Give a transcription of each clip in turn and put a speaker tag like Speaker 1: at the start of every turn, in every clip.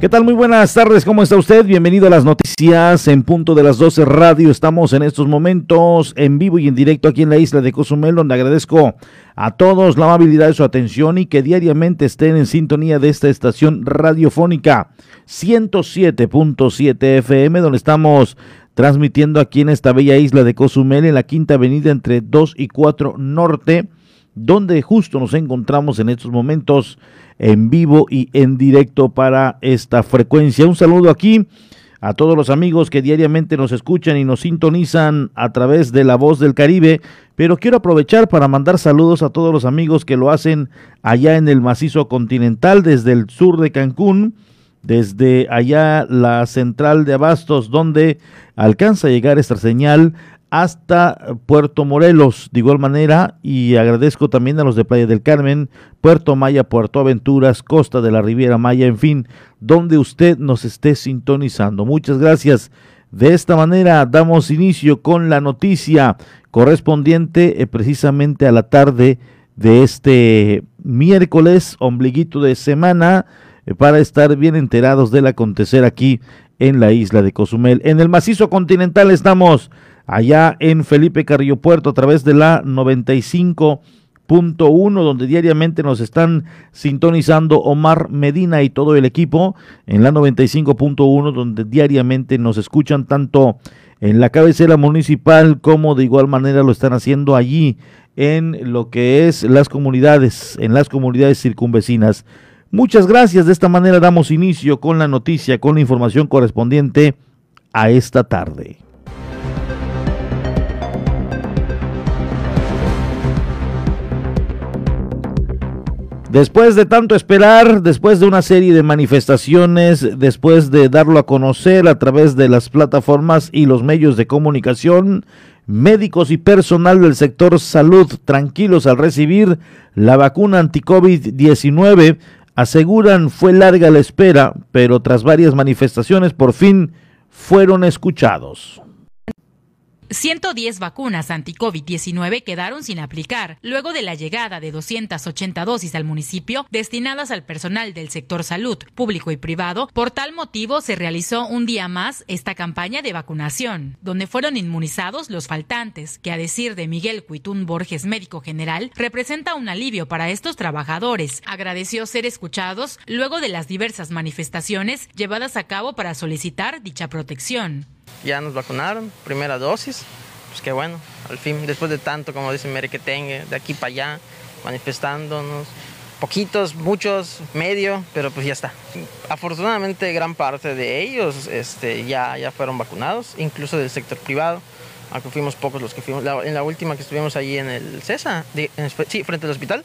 Speaker 1: ¿Qué tal? Muy buenas tardes, ¿cómo está usted? Bienvenido a las noticias en punto de las 12 radio. Estamos en estos momentos en vivo y en directo aquí en la isla de Cozumel, donde agradezco a todos la amabilidad de su atención y que diariamente estén en sintonía de esta estación radiofónica 107.7 FM, donde estamos transmitiendo aquí en esta bella isla de Cozumel, en la quinta avenida entre 2 y 4 Norte, donde justo nos encontramos en estos momentos en vivo y en directo para esta frecuencia. Un saludo aquí a todos los amigos que diariamente nos escuchan y nos sintonizan a través de la voz del Caribe, pero quiero aprovechar para mandar saludos a todos los amigos que lo hacen allá en el macizo continental, desde el sur de Cancún, desde allá la central de Abastos, donde alcanza a llegar esta señal hasta Puerto Morelos, de igual manera, y agradezco también a los de Playa del Carmen, Puerto Maya, Puerto Aventuras, Costa de la Riviera Maya, en fin, donde usted nos esté sintonizando. Muchas gracias. De esta manera damos inicio con la noticia correspondiente eh, precisamente a la tarde de este miércoles, ombliguito de semana, eh, para estar bien enterados del acontecer aquí en la isla de Cozumel. En el macizo continental estamos allá en Felipe Carrillo Puerto a través de la 95.1 donde diariamente nos están sintonizando Omar Medina y todo el equipo en la 95.1 donde diariamente nos escuchan tanto en la cabecera municipal como de igual manera lo están haciendo allí en lo que es las comunidades, en las comunidades circunvecinas. Muchas gracias, de esta manera damos inicio con la noticia, con la información correspondiente a esta tarde. Después de tanto esperar, después de una serie de manifestaciones, después de darlo a conocer a través de las plataformas y los medios de comunicación, médicos y personal del sector salud tranquilos al recibir la vacuna anti-COVID-19 aseguran fue larga la espera, pero tras varias manifestaciones por fin fueron escuchados.
Speaker 2: 110 vacunas anti-COVID-19 quedaron sin aplicar luego de la llegada de 280 dosis al municipio destinadas al personal del sector salud, público y privado. Por tal motivo se realizó un día más esta campaña de vacunación, donde fueron inmunizados los faltantes, que a decir de Miguel Cuitún Borges, médico general, representa un alivio para estos trabajadores. Agradeció ser escuchados luego de las diversas manifestaciones llevadas a cabo para solicitar dicha protección.
Speaker 3: Ya nos vacunaron, primera dosis, pues qué bueno, al fin, después de tanto, como dice Mere, que de aquí para allá, manifestándonos, poquitos, muchos, medio, pero pues ya está. Afortunadamente gran parte de ellos este, ya, ya fueron vacunados, incluso del sector privado, aunque fuimos pocos los que fuimos. en la última que estuvimos allí en el CESA, sí, frente al hospital,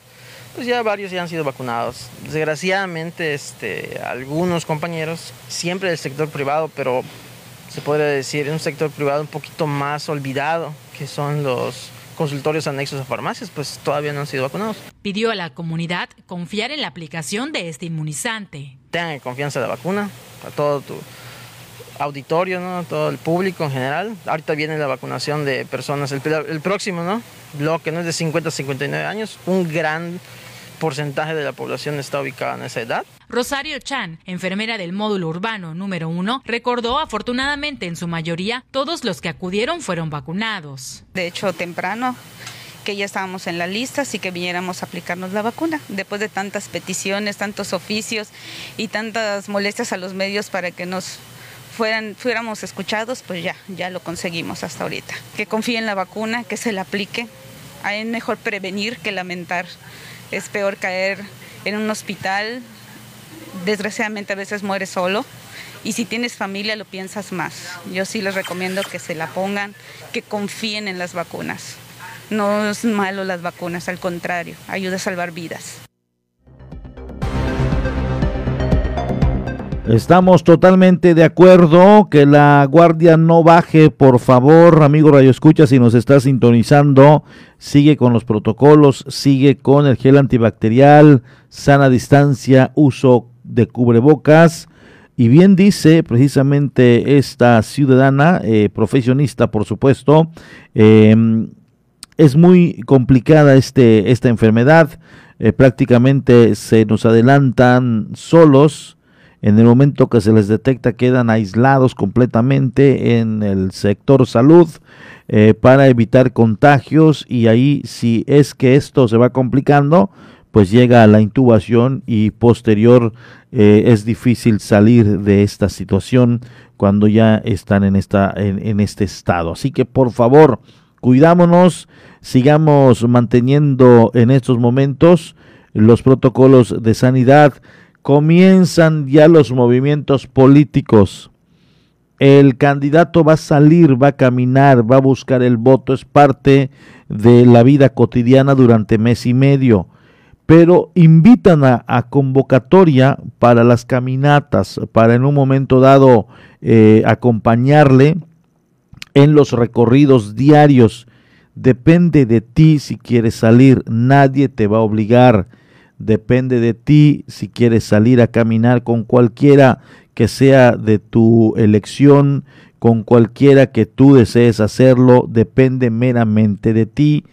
Speaker 3: pues ya varios ya han sido vacunados. Desgraciadamente, este, algunos compañeros, siempre del sector privado, pero se podría decir, en un sector privado un poquito más olvidado, que son los consultorios anexos a farmacias, pues todavía no han sido vacunados.
Speaker 2: Pidió a la comunidad confiar en la aplicación de este inmunizante.
Speaker 3: Tengan confianza en la vacuna, a todo tu auditorio, ¿no? todo el público en general. Ahorita viene la vacunación de personas, el, el próximo ¿no? bloque no es de 50 a 59 años, un gran porcentaje de la población está ubicada en esa edad.
Speaker 2: Rosario Chan, enfermera del módulo urbano número uno, recordó afortunadamente en su mayoría todos los que acudieron fueron vacunados.
Speaker 4: De hecho, temprano que ya estábamos en la lista, así que viniéramos a aplicarnos la vacuna. Después de tantas peticiones, tantos oficios y tantas molestias a los medios para que nos fueran, fuéramos escuchados, pues ya, ya lo conseguimos hasta ahorita. Que confíen en la vacuna, que se la aplique. Es mejor prevenir que lamentar es peor caer en un hospital, desgraciadamente a veces mueres solo y si tienes familia lo piensas más. Yo sí les recomiendo que se la pongan, que confíen en las vacunas. No es malo las vacunas, al contrario, ayuda a salvar vidas.
Speaker 1: Estamos totalmente de acuerdo que la guardia no baje, por favor, amigo Radio Escucha, si nos está sintonizando, sigue con los protocolos, sigue con el gel antibacterial, sana distancia, uso de cubrebocas. Y bien dice precisamente esta ciudadana, eh, profesionista por supuesto, em, es muy complicada este, esta enfermedad, eh, prácticamente se nos adelantan solos, En el momento que se les detecta quedan aislados completamente en el sector salud eh, para evitar contagios y ahí si es que esto se va complicando, pues llega a la intubación y posterior eh, es difícil salir de esta situación cuando ya están en, esta, en este estado. Así que por favor, cuidámonos, sigamos manteniendo en estos momentos los protocolos de sanidad, comienzan ya los movimientos políticos. El candidato va a salir, va a caminar, va a buscar el voto, es parte de la vida cotidiana durante mes y medio. Pero invitan a, convocatoria para las caminatas, para en un momento dado eh, acompañarle en los recorridos diarios. Depende de ti si quieres salir, nadie te va a obligar Depende de ti si quieres salir a caminar con cualquiera que sea de tu elección, con cualquiera que tú desees hacerlo, depende meramente de ti.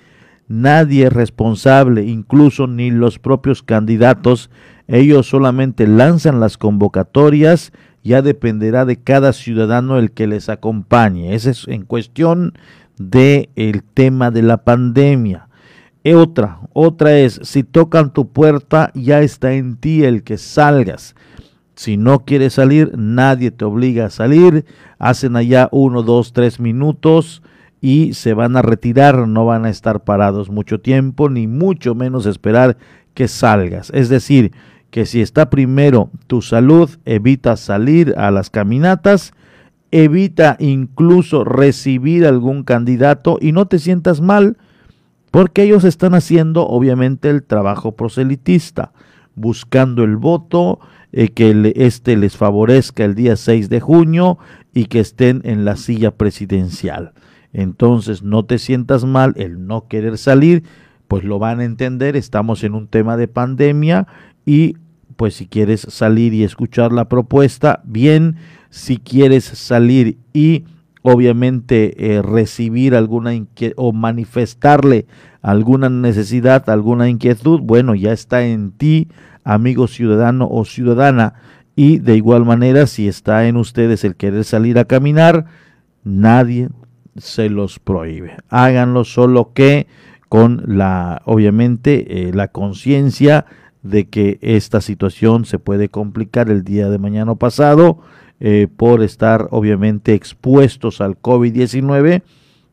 Speaker 1: Nadie es responsable, incluso ni los propios candidatos. Ellos solamente lanzan las convocatorias, ya dependerá de cada ciudadano el que les acompañe. Ese es en cuestión del el tema de la pandemia. E otra, otra es, si tocan tu puerta, ya está en ti el que salgas. Si no quieres salir, nadie te obliga a salir. Hacen allá uno, dos, tres minutos y se van a retirar. No van a estar parados mucho tiempo, ni mucho menos esperar que salgas. Es decir, que si está primero tu salud, evita salir a las caminatas, evita incluso recibir algún candidato y no te sientas mal porque ellos están haciendo obviamente el trabajo proselitista, buscando el voto, eh, que este les favorezca el día 6 de junio y que estén en la silla presidencial. Entonces no te sientas mal el no querer salir, pues lo van a entender, estamos en un tema de pandemia y pues si quieres salir y escuchar la propuesta, bien, si quieres salir y obviamente eh, recibir alguna o manifestarle alguna necesidad, alguna inquietud, bueno, ya está en ti, amigo ciudadano o ciudadana. Y de igual manera, si está en ustedes el querer salir a caminar, nadie se los prohíbe. Háganlo solo que con la, obviamente, eh, la conciencia de que esta situación se puede complicar el día de mañana pasado eh, por estar obviamente expuestos al COVID-19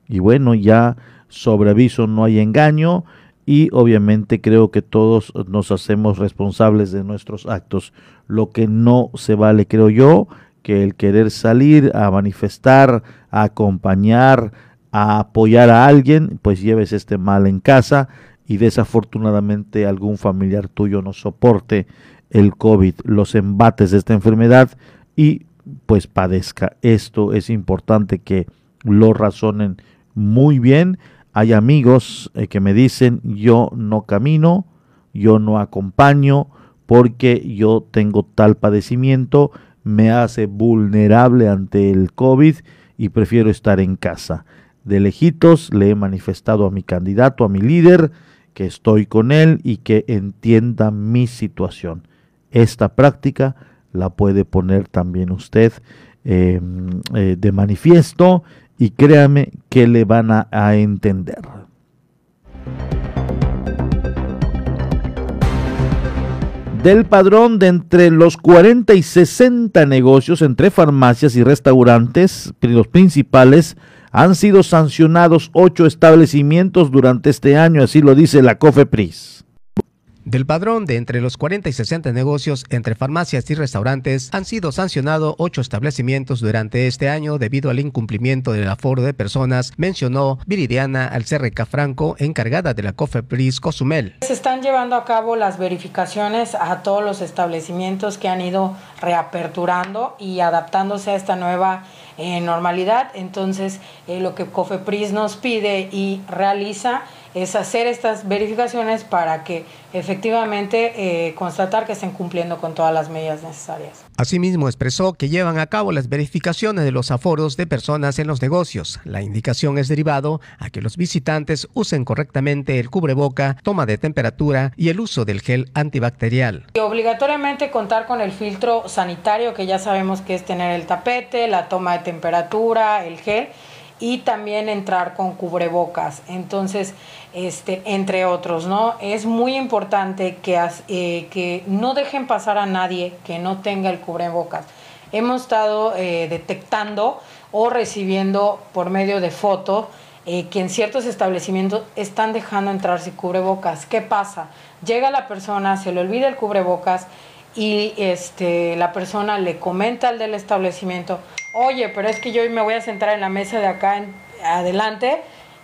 Speaker 1: y bueno, ya sobre aviso no hay engaño. Y obviamente creo que todos nos hacemos responsables de nuestros actos. Lo que no se vale, creo yo, que el querer salir a manifestar, a acompañar, a apoyar a alguien, pues lleves este mal en casa. Y desafortunadamente algún familiar tuyo no soporte el COVID, los embates de esta enfermedad y pues padezca. Esto es importante que lo razonen muy bien. Hay amigos eh, que me dicen yo no camino, yo no acompaño porque yo tengo tal padecimiento, me hace vulnerable ante el COVID y prefiero estar en casa. De lejitos le he manifestado a mi candidato, a mi líder, que estoy con él y que entienda mi situación. Esta práctica la puede poner también usted em, eh, de manifiesto y créame que le van a, a entender. del padrón de entre los 40 y 60 negocios entre farmacias y restaurantes, los principales, han sido sancionados ocho establecimientos durante este año, así lo dice la COFEPRIS.
Speaker 5: Del padrón de entre los 40 y 60 negocios entre farmacias y restaurantes han sido sancionados ocho establecimientos durante este año debido al incumplimiento del aforo de personas, mencionó Viridiana Alcerreca Franco, encargada de la COFEPRIS Cozumel.
Speaker 6: Se están llevando a cabo las verificaciones a todos los establecimientos que han ido reaperturando y adaptándose a esta nueva eh, normalidad. Entonces, eh, lo que COFEPRIS nos pide y realiza es hacer estas verificaciones para que efectivamente eh, constatar que estén cumpliendo con todas las medidas necesarias.
Speaker 5: Asimismo, expresó que llevan a cabo las verificaciones de los aforos de personas en los negocios. La indicación es derivado a que los visitantes usen correctamente el cubreboca, toma de temperatura y el uso del gel antibacterial.
Speaker 6: Y obligatoriamente contar con el filtro sanitario, que ya sabemos que es tener el tapete, la toma de temperatura, el gel y también entrar con cubrebocas. Entonces, este, entre otros, ¿no? Es muy importante que, eh, que no dejen pasar a nadie que no tenga el cubrebocas. Hemos estado eh, detectando o recibiendo por medio de foto eh, que en ciertos establecimientos están dejando entrar sin cubrebocas. ¿Qué pasa? Llega la persona, se le olvida el cubrebocas y este, la persona le comenta al del establecimiento, oye, pero es que yo me voy a sentar en la mesa de acá en, adelante,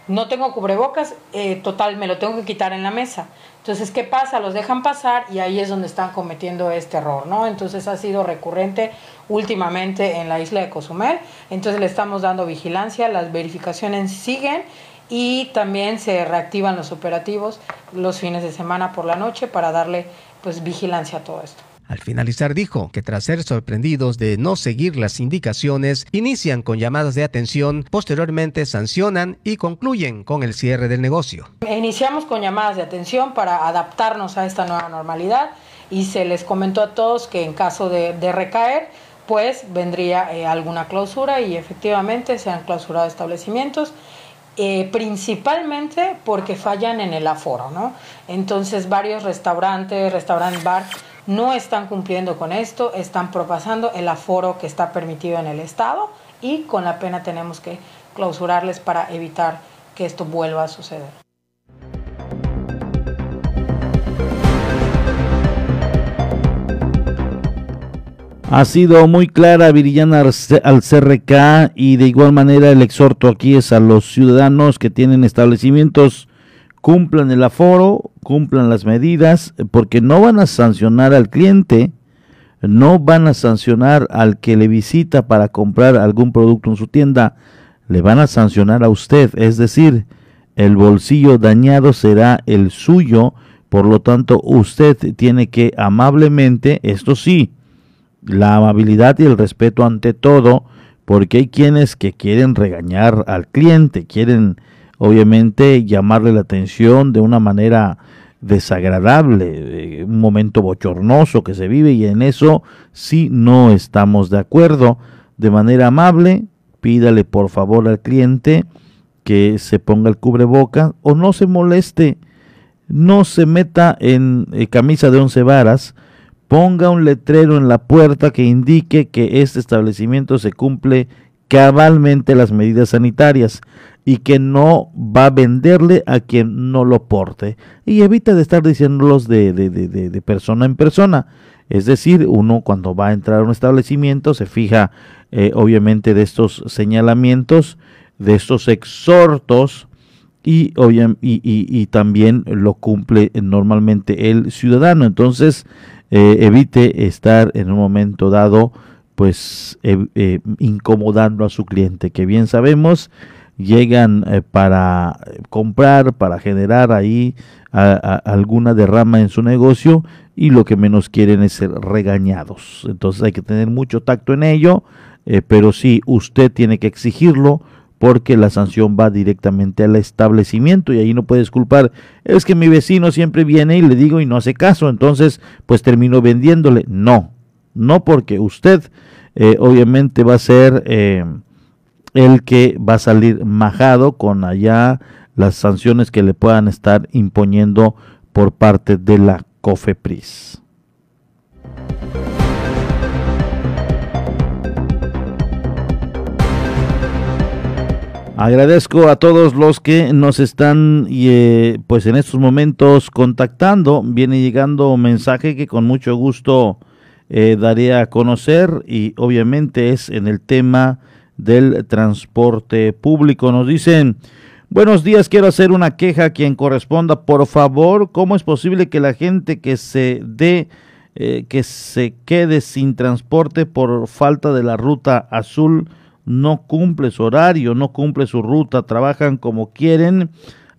Speaker 6: no tengo cubrebocas, eh, total, me lo tengo que quitar en la mesa. Entonces, ¿qué pasa? Los dejan pasar y ahí es donde están cometiendo este error, ¿no? Entonces ha sido recurrente últimamente en la isla de Cozumel. Entonces le estamos dando vigilancia, las verificaciones siguen y también se reactivan los operativos los fines de semana por la noche para darle pues vigilancia a todo esto.
Speaker 5: Al finalizar dijo que tras ser sorprendidos de no seguir las indicaciones, inician con llamadas de atención, posteriormente sancionan y concluyen con el cierre del negocio.
Speaker 6: Iniciamos con llamadas de atención para adaptarnos a esta nueva normalidad y se les comentó a todos que en caso de, recaer, pues vendría eh, alguna clausura y efectivamente se han clausurado establecimientos. Eh, principalmente porque fallan en el aforo, ¿no? Entonces varios restaurantes, restaurant bar, no están cumpliendo con esto, están propasando el aforo que está permitido en el Estado y con la pena tenemos que clausurarles para evitar que esto vuelva a suceder.
Speaker 1: Ha sido muy clara Viridiana al CRK y de igual manera el exhorto aquí es a los ciudadanos que tienen establecimientos cumplan el aforo, cumplan las medidas, porque no van a sancionar al cliente, no van a sancionar al que le visita para comprar algún producto en su tienda, le van a sancionar a usted, es decir, el bolsillo dañado será el suyo, por lo tanto usted tiene que amablemente, esto sí, la amabilidad y el respeto ante todo, porque hay quienes que quieren regañar al cliente, quieren obviamente llamarle la atención de una manera desagradable, un momento bochornoso que se vive y en eso sí no estamos de acuerdo. De manera amable, pídale por favor al cliente que se ponga el cubreboca o no se moleste, no se meta en eh, camisa de once varas, ponga un letrero en la puerta que indique que este establecimiento se cumple cabalmente las medidas sanitarias y que no va a venderle a quien no lo porte. Y evita de estar diciéndolos de, de, de, de, persona en persona. Es decir, uno cuando va a entrar a un establecimiento se fija eh, obviamente de estos señalamientos, de estos exhortos y, y, y, también lo cumple normalmente el ciudadano. Entonces, eh, evite estar en un momento dado pues eh, incomodando a su cliente, que bien sabemos llegan eh, para comprar, para generar ahí alguna derrama en su negocio y lo que menos quieren es ser regañados. Entonces hay que tener mucho tacto en ello, eh, pero sí, usted tiene que exigirlo porque la sanción va directamente al establecimiento y ahí no puedes culpar, es que mi vecino siempre viene y le digo y no hace caso, entonces pues termino vendiéndole. No, no porque usted eh, obviamente va a ser el que va a salir majado con allá las sanciones que le puedan estar imponiendo por parte de la COFEPRIS. Agradezco a todos los que nos están eh, pues en estos momentos contactando. Viene llegando un mensaje que con mucho gusto eh, daré a conocer y obviamente es en el tema del transporte público. Nos dicen, buenos días, quiero hacer una queja a quien corresponda. Por favor, ¿cómo es posible que la gente que se dé, eh, que se quede sin transporte por falta de la ruta azul, no cumple su horario, no cumple su ruta, trabajan como quieren?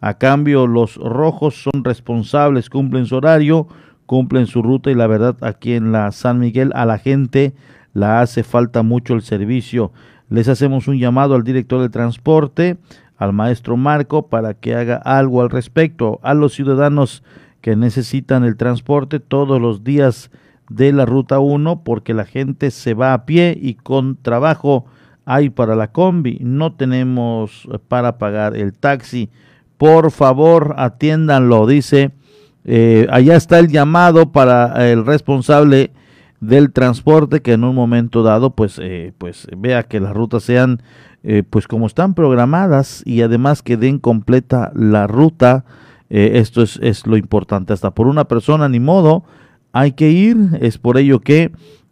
Speaker 1: A cambio, los rojos son responsables, cumplen su horario, cumplen su ruta y la verdad aquí en la San Miguel a la gente la hace falta mucho el servicio. Les hacemos un llamado al director de transporte, al maestro Marco, para que haga algo al respecto. A los ciudadanos que necesitan el transporte todos los días de la ruta 1 porque la gente se va a pie y con trabajo hay para la combi. No tenemos para pagar el taxi. Por favor, atiéndanlo, dice. Eh, allá está el llamado para el responsable del transporte que en un momento dado pues eh, pues vea que las rutas sean eh, pues como están programadas y además que den completa la ruta esto es, es lo importante hasta por una persona ni modo hay que ir, es por ello que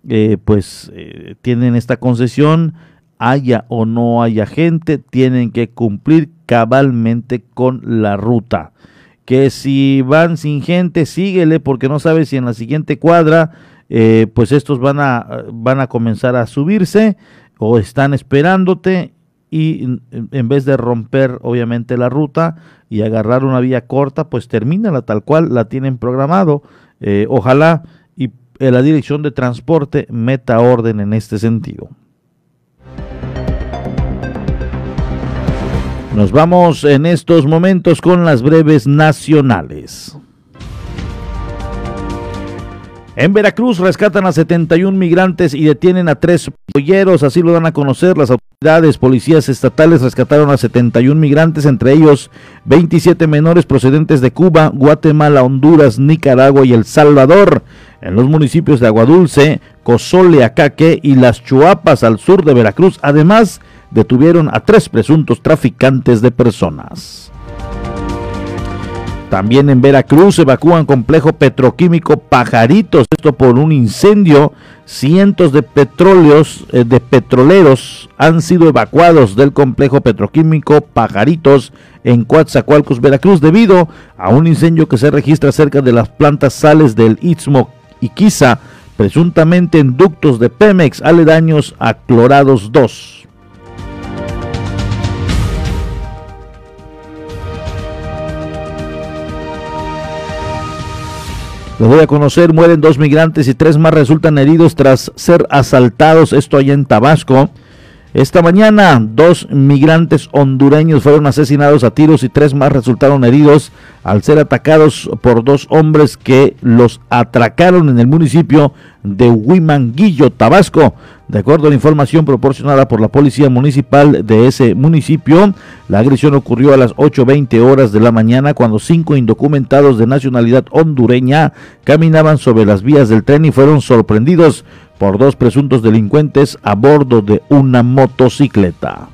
Speaker 1: eh, pues eh, tienen esta concesión, haya o no haya gente, tienen que cumplir cabalmente con la ruta. Que si van sin gente, síguele porque no sabes si en la siguiente cuadra eh, pues estos van a, van a comenzar a subirse o están esperándote y en vez de romper obviamente la ruta y agarrar una vía corta, pues termina tal cual la tienen programado eh, ojalá y eh, la dirección de transporte meta orden en este sentido. Nos vamos en estos momentos con las breves nacionales. En Veracruz rescatan a 71 migrantes y detienen a tres polleros, así lo dan a conocer las autoridades. Policías estatales rescataron a 71 migrantes, entre ellos 27 menores procedentes de Cuba, Guatemala, Honduras, Nicaragua y El Salvador, en los municipios de Aguadulce, Cozole, Acaque y Las Chuapas al sur de Veracruz. Además, detuvieron a tres presuntos traficantes de personas. También en Veracruz evacúan complejo petroquímico Pajaritos, esto por un incendio. Cientos de petróleos, eh, de petroleros han sido evacuados del complejo petroquímico Pajaritos en Coatzacoalcos, Veracruz, debido a un incendio que se registra cerca de las plantas sales del Istmo Iquiza, presuntamente en ductos de Pemex aledaños a Clorados 2. Lo voy a conocer, mueren dos migrantes y tres más resultan heridos tras ser asaltados, esto allá en Tabasco. Esta mañana, dos migrantes hondureños fueron asesinados a tiros y tres más resultaron heridos al ser atacados por dos hombres que los atracaron en el municipio de Huimanguillo, Tabasco. De acuerdo a la información proporcionada por la Policía Municipal de ese municipio, la agresión ocurrió a las 8.20 horas de la mañana cuando cinco indocumentados de nacionalidad hondureña caminaban sobre las vías del tren y fueron sorprendidos por dos presuntos delincuentes a bordo de una motocicleta.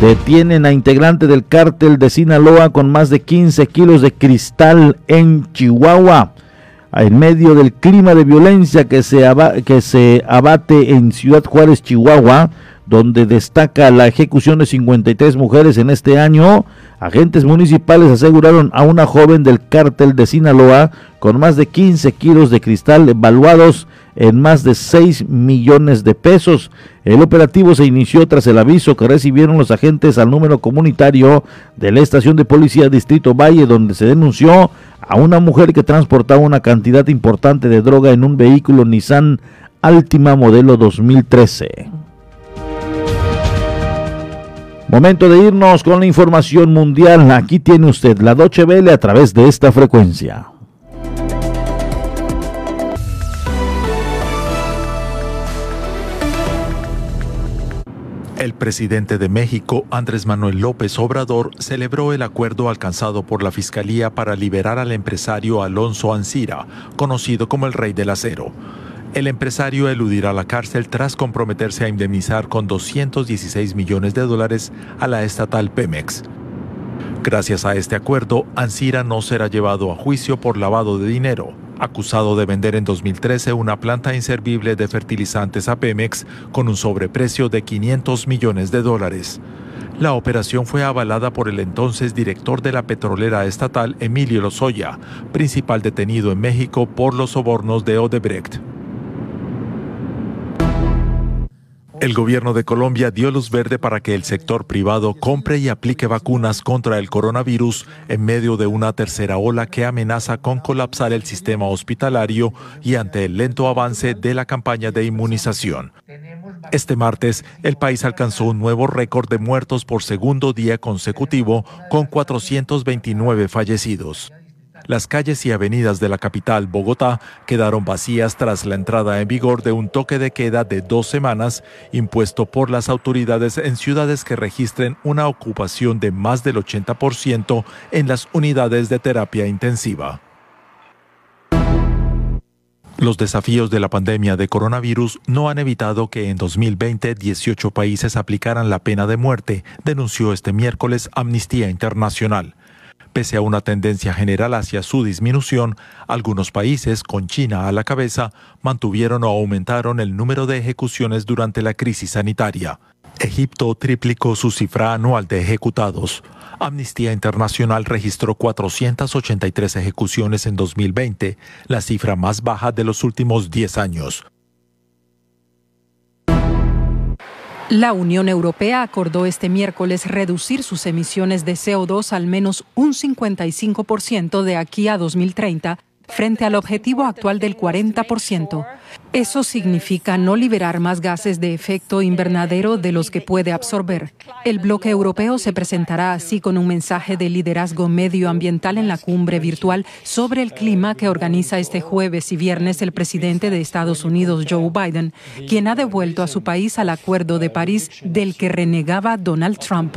Speaker 1: Detienen a integrante del cártel de Sinaloa con más de 15 kilos de cristal en Chihuahua en medio del clima de violencia que se, que se abate en Ciudad Juárez, Chihuahua, donde destaca la ejecución de 53 mujeres en este año, agentes municipales aseguraron a una joven del cártel de Sinaloa con más de 15 kilos de cristal evaluados en más de 6 millones de pesos. El operativo se inició tras el aviso que recibieron los agentes al número comunitario de la estación de policía Distrito Valle, donde se denunció a una mujer que transportaba una cantidad importante de droga en un vehículo Nissan Altima modelo 2013. Momento de irnos con la información mundial. Aquí tiene usted la Doche Vele a través de esta frecuencia.
Speaker 7: El presidente de México, Andrés Manuel López Obrador, celebró el acuerdo alcanzado por la Fiscalía para liberar al empresario Alonso Ancira, conocido como el Rey del Acero. El empresario eludirá la cárcel tras comprometerse a indemnizar con 216 millones de dólares a la estatal Pemex. Gracias a este acuerdo, Ancira no será llevado a juicio por lavado de dinero, acusado de vender en 2013 una planta inservible de fertilizantes a Pemex con un sobreprecio de 500 millones de dólares. La operación fue avalada por el entonces director de la petrolera estatal Emilio Lozoya, principal detenido en México por los sobornos de Odebrecht. El gobierno de Colombia dio luz verde para que el sector privado compre y aplique vacunas contra el coronavirus en medio de una tercera ola que amenaza con colapsar el sistema hospitalario y ante el lento avance de la campaña de inmunización. Este martes, el país alcanzó un nuevo récord de muertos por segundo día consecutivo con 429 fallecidos. Las calles y avenidas de la capital, Bogotá, quedaron vacías tras la entrada en vigor de un toque de queda de dos semanas impuesto por las autoridades en ciudades que registren una ocupación de más del 80% en las unidades de terapia intensiva. Los desafíos de la pandemia de coronavirus no han evitado que en 2020 18 países aplicaran la pena de muerte, denunció este miércoles Amnistía Internacional. Pese a una tendencia general hacia su disminución, algunos países, con China a la cabeza, mantuvieron o aumentaron el número de ejecuciones durante la crisis sanitaria. Egipto triplicó su cifra anual de ejecutados. Amnistía Internacional registró 483 ejecuciones en 2020, la cifra más baja de los últimos 10 años.
Speaker 8: La Unión Europea acordó este miércoles reducir sus emisiones de CO2 al menos un 55% de aquí a 2030 frente al objetivo actual del 40%. Eso significa no liberar más gases de efecto invernadero de los que puede absorber. El bloque europeo se presentará así con un mensaje de liderazgo medioambiental en la cumbre virtual sobre el clima que organiza este jueves y viernes el presidente de Estados Unidos, Joe Biden, quien ha devuelto a su país al Acuerdo de París del que renegaba Donald Trump.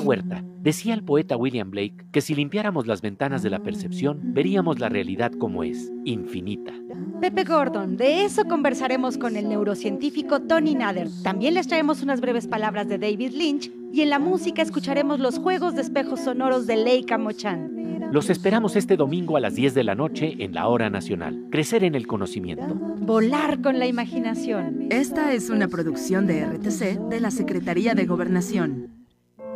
Speaker 9: Huerta, decía el poeta William Blake que si limpiáramos las ventanas de la percepción, veríamos la realidad como es, infinita.
Speaker 10: Pepe Gordon, de eso conversaremos con el neurocientífico Tony Nader. También les traemos unas breves palabras de David Lynch y en la música escucharemos los juegos de espejos sonoros de Leica Mochan.
Speaker 9: Los esperamos este domingo a las 10 de la noche en la Hora Nacional. Crecer en el conocimiento.
Speaker 10: Volar con la imaginación.
Speaker 11: Esta es una producción de RTC de la Secretaría de Gobernación.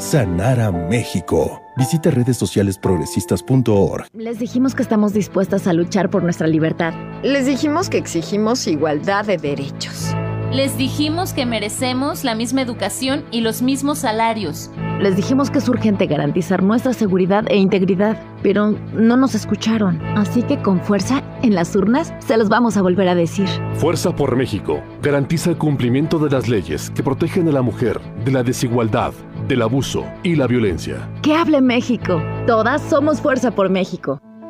Speaker 12: sanar a México. Visita redes sociales progresistas.org.
Speaker 13: Les dijimos que estamos dispuestas a luchar por nuestra libertad.
Speaker 14: Les dijimos que exigimos igualdad de derechos.
Speaker 15: Les dijimos que merecemos la misma educación y los mismos salarios.
Speaker 13: Les dijimos que es urgente garantizar nuestra seguridad e integridad, pero no nos escucharon. Así que con fuerza, en las urnas, se los vamos a volver a decir.
Speaker 16: Fuerza por México garantiza el cumplimiento de las leyes que protegen a la mujer de la desigualdad, del abuso y la violencia.
Speaker 13: ¡Que hable México! Todas somos Fuerza por México.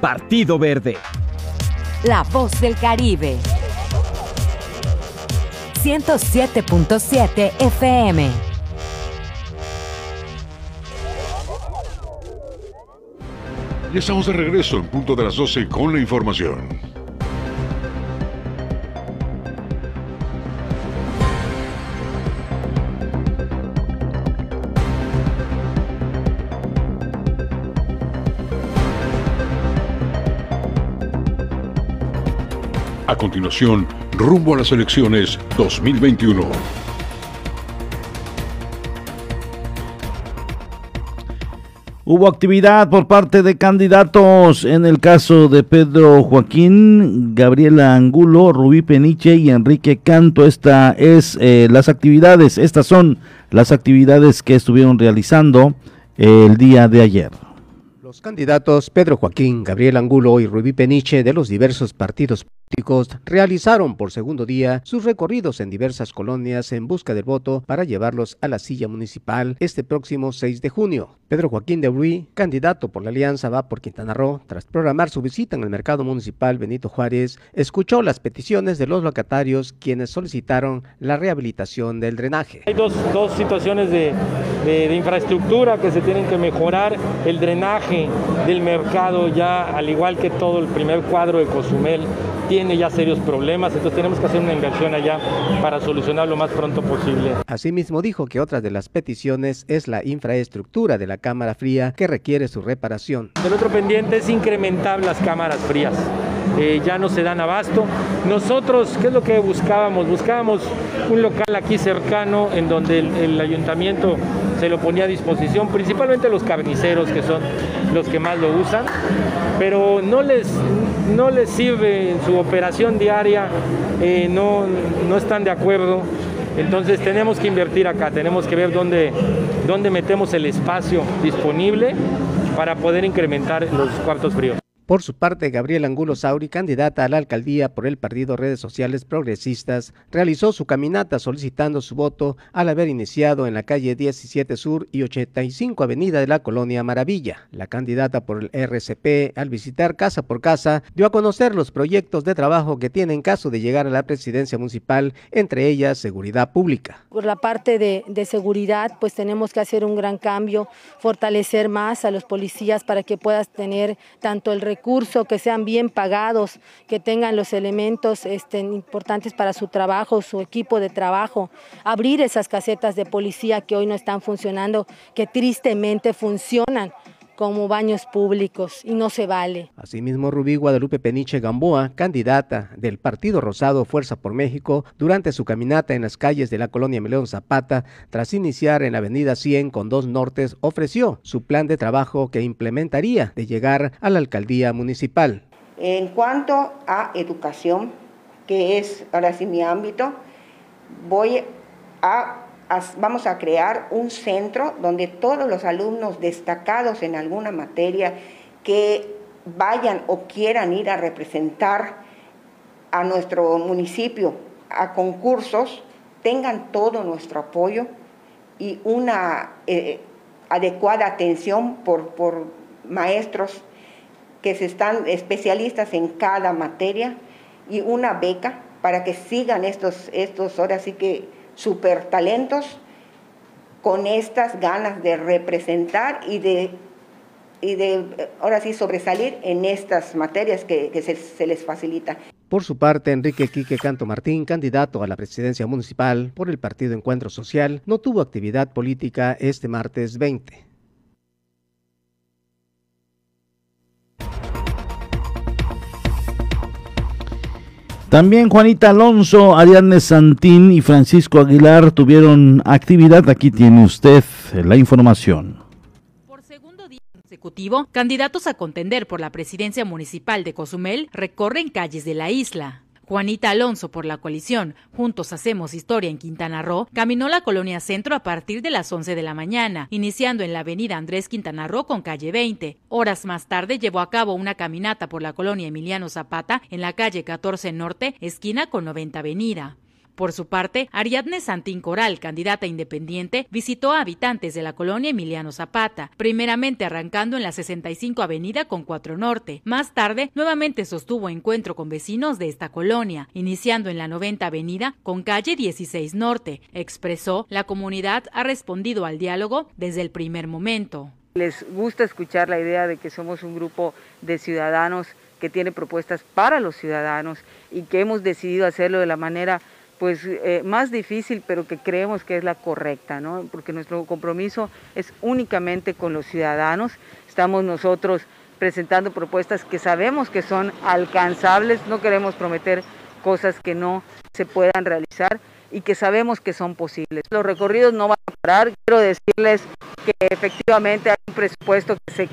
Speaker 17: Partido Verde.
Speaker 18: La voz del Caribe. 107.7 FM.
Speaker 16: Ya estamos de regreso en punto de las 12 con la información. A continuación, rumbo a las elecciones 2021.
Speaker 1: Hubo actividad por parte de candidatos en el caso de Pedro Joaquín, Gabriela Angulo, Rubí Peniche y Enrique Canto. Esta es eh, las actividades, estas son las actividades que estuvieron realizando el día de ayer.
Speaker 5: Los candidatos Pedro Joaquín, Gabriel Angulo y Rubí Peniche de los diversos partidos políticos realizaron por segundo día sus recorridos en diversas colonias en busca del voto para llevarlos a la silla municipal este próximo 6 de junio. Pedro Joaquín de Ruy, candidato por la Alianza Va por Quintana Roo, tras programar su visita en el mercado municipal Benito Juárez, escuchó las peticiones de los locatarios quienes solicitaron la rehabilitación del drenaje.
Speaker 19: Hay dos, dos situaciones de, infraestructura que se tienen que mejorar, el drenaje del mercado ya, al igual que todo el primer cuadro de Cozumel, tiene ya serios problemas, entonces tenemos que hacer una inversión allá para solucionar lo más pronto posible.
Speaker 5: Asimismo dijo que otra de las peticiones es la infraestructura de la cámara fría que requiere su reparación.
Speaker 19: El otro pendiente es incrementar las cámaras frías. Eh, ya no se dan abasto. Nosotros, ¿qué es lo que buscábamos? Buscábamos un local aquí cercano en donde el, el ayuntamiento se lo ponía a disposición, principalmente los carniceros que son los que más lo usan, pero no les, no les sirve en su operación diaria, eh, no, no están de acuerdo. Entonces tenemos que invertir acá, tenemos que ver dónde, dónde metemos el espacio disponible para poder incrementar los cuartos fríos.
Speaker 5: Por su parte, Gabriel Angulo Sauri, candidata a la alcaldía por el partido Redes Sociales Progresistas, realizó su caminata solicitando su voto al haber iniciado en la calle 17 Sur y 85 Avenida de la Colonia Maravilla. La candidata por el RCP, al visitar casa por casa, dio a conocer los proyectos de trabajo que tiene en caso de llegar a la presidencia municipal, entre ellas seguridad pública.
Speaker 20: Por la parte de, seguridad, pues tenemos que hacer un gran cambio, fortalecer más a los policías para que puedas tener tanto el recurso, que sean bien pagados, que tengan los elementos este, importantes para su trabajo, su equipo de trabajo, abrir esas casetas de policía que hoy no están funcionando, que tristemente funcionan como baños públicos y no se vale.
Speaker 5: Asimismo, Rubí Guadalupe Peniche Gamboa, candidata del Partido Rosado Fuerza por México, durante su caminata en las calles de la colonia Melón Zapata, tras iniciar en la avenida 100 con dos nortes, ofreció su plan de trabajo que implementaría de llegar a la alcaldía municipal.
Speaker 21: En cuanto a educación, que es ahora sí mi ámbito, voy a vamos a crear un centro donde todos los alumnos destacados en alguna materia que vayan o quieran ir a representar a nuestro municipio a concursos tengan todo nuestro apoyo y una eh, adecuada atención por, por maestros que se están especialistas en cada materia y una beca para que sigan estos, estos ahora que super talentos con estas ganas de representar y de y de ahora sí sobresalir en estas materias que, se, les facilita.
Speaker 5: Por su parte, Enrique Quique Canto Martín, candidato a la presidencia municipal por el Partido Encuentro Social, no tuvo actividad política este martes 20.
Speaker 1: También Juanita Alonso, Ariadne Santín y Francisco Aguilar tuvieron actividad. Aquí tiene usted la información.
Speaker 22: Por segundo día consecutivo, candidatos a contender por la presidencia municipal de Cozumel recorren calles de la isla. Juanita Alonso por la coalición Juntos Hacemos Historia en Quintana Roo caminó la colonia centro a partir de las 11 de la mañana, iniciando en la avenida Andrés Quintana Roo con calle 20. Horas más tarde llevó a cabo una caminata por la colonia Emiliano Zapata en la calle 14 Norte, esquina con 90 Avenida. Por su parte, Ariadne Santín Coral, candidata independiente, visitó a habitantes de la colonia Emiliano Zapata, primeramente arrancando en la 65 Avenida con 4 Norte. Más tarde, nuevamente sostuvo encuentro con vecinos de esta colonia, iniciando en la 90 Avenida con calle 16 Norte. Expresó, la comunidad ha respondido al diálogo desde el primer momento.
Speaker 23: Les gusta escuchar la idea de que somos un grupo de ciudadanos que tiene propuestas para los ciudadanos y que hemos decidido hacerlo de la manera pues eh, más difícil, pero que creemos que es la correcta, ¿no? Porque nuestro compromiso es únicamente con los ciudadanos. Estamos nosotros presentando propuestas que sabemos que son alcanzables, no queremos prometer cosas que no se puedan realizar y que sabemos que son posibles. Los recorridos no van a parar. Quiero decirles que efectivamente hay un presupuesto que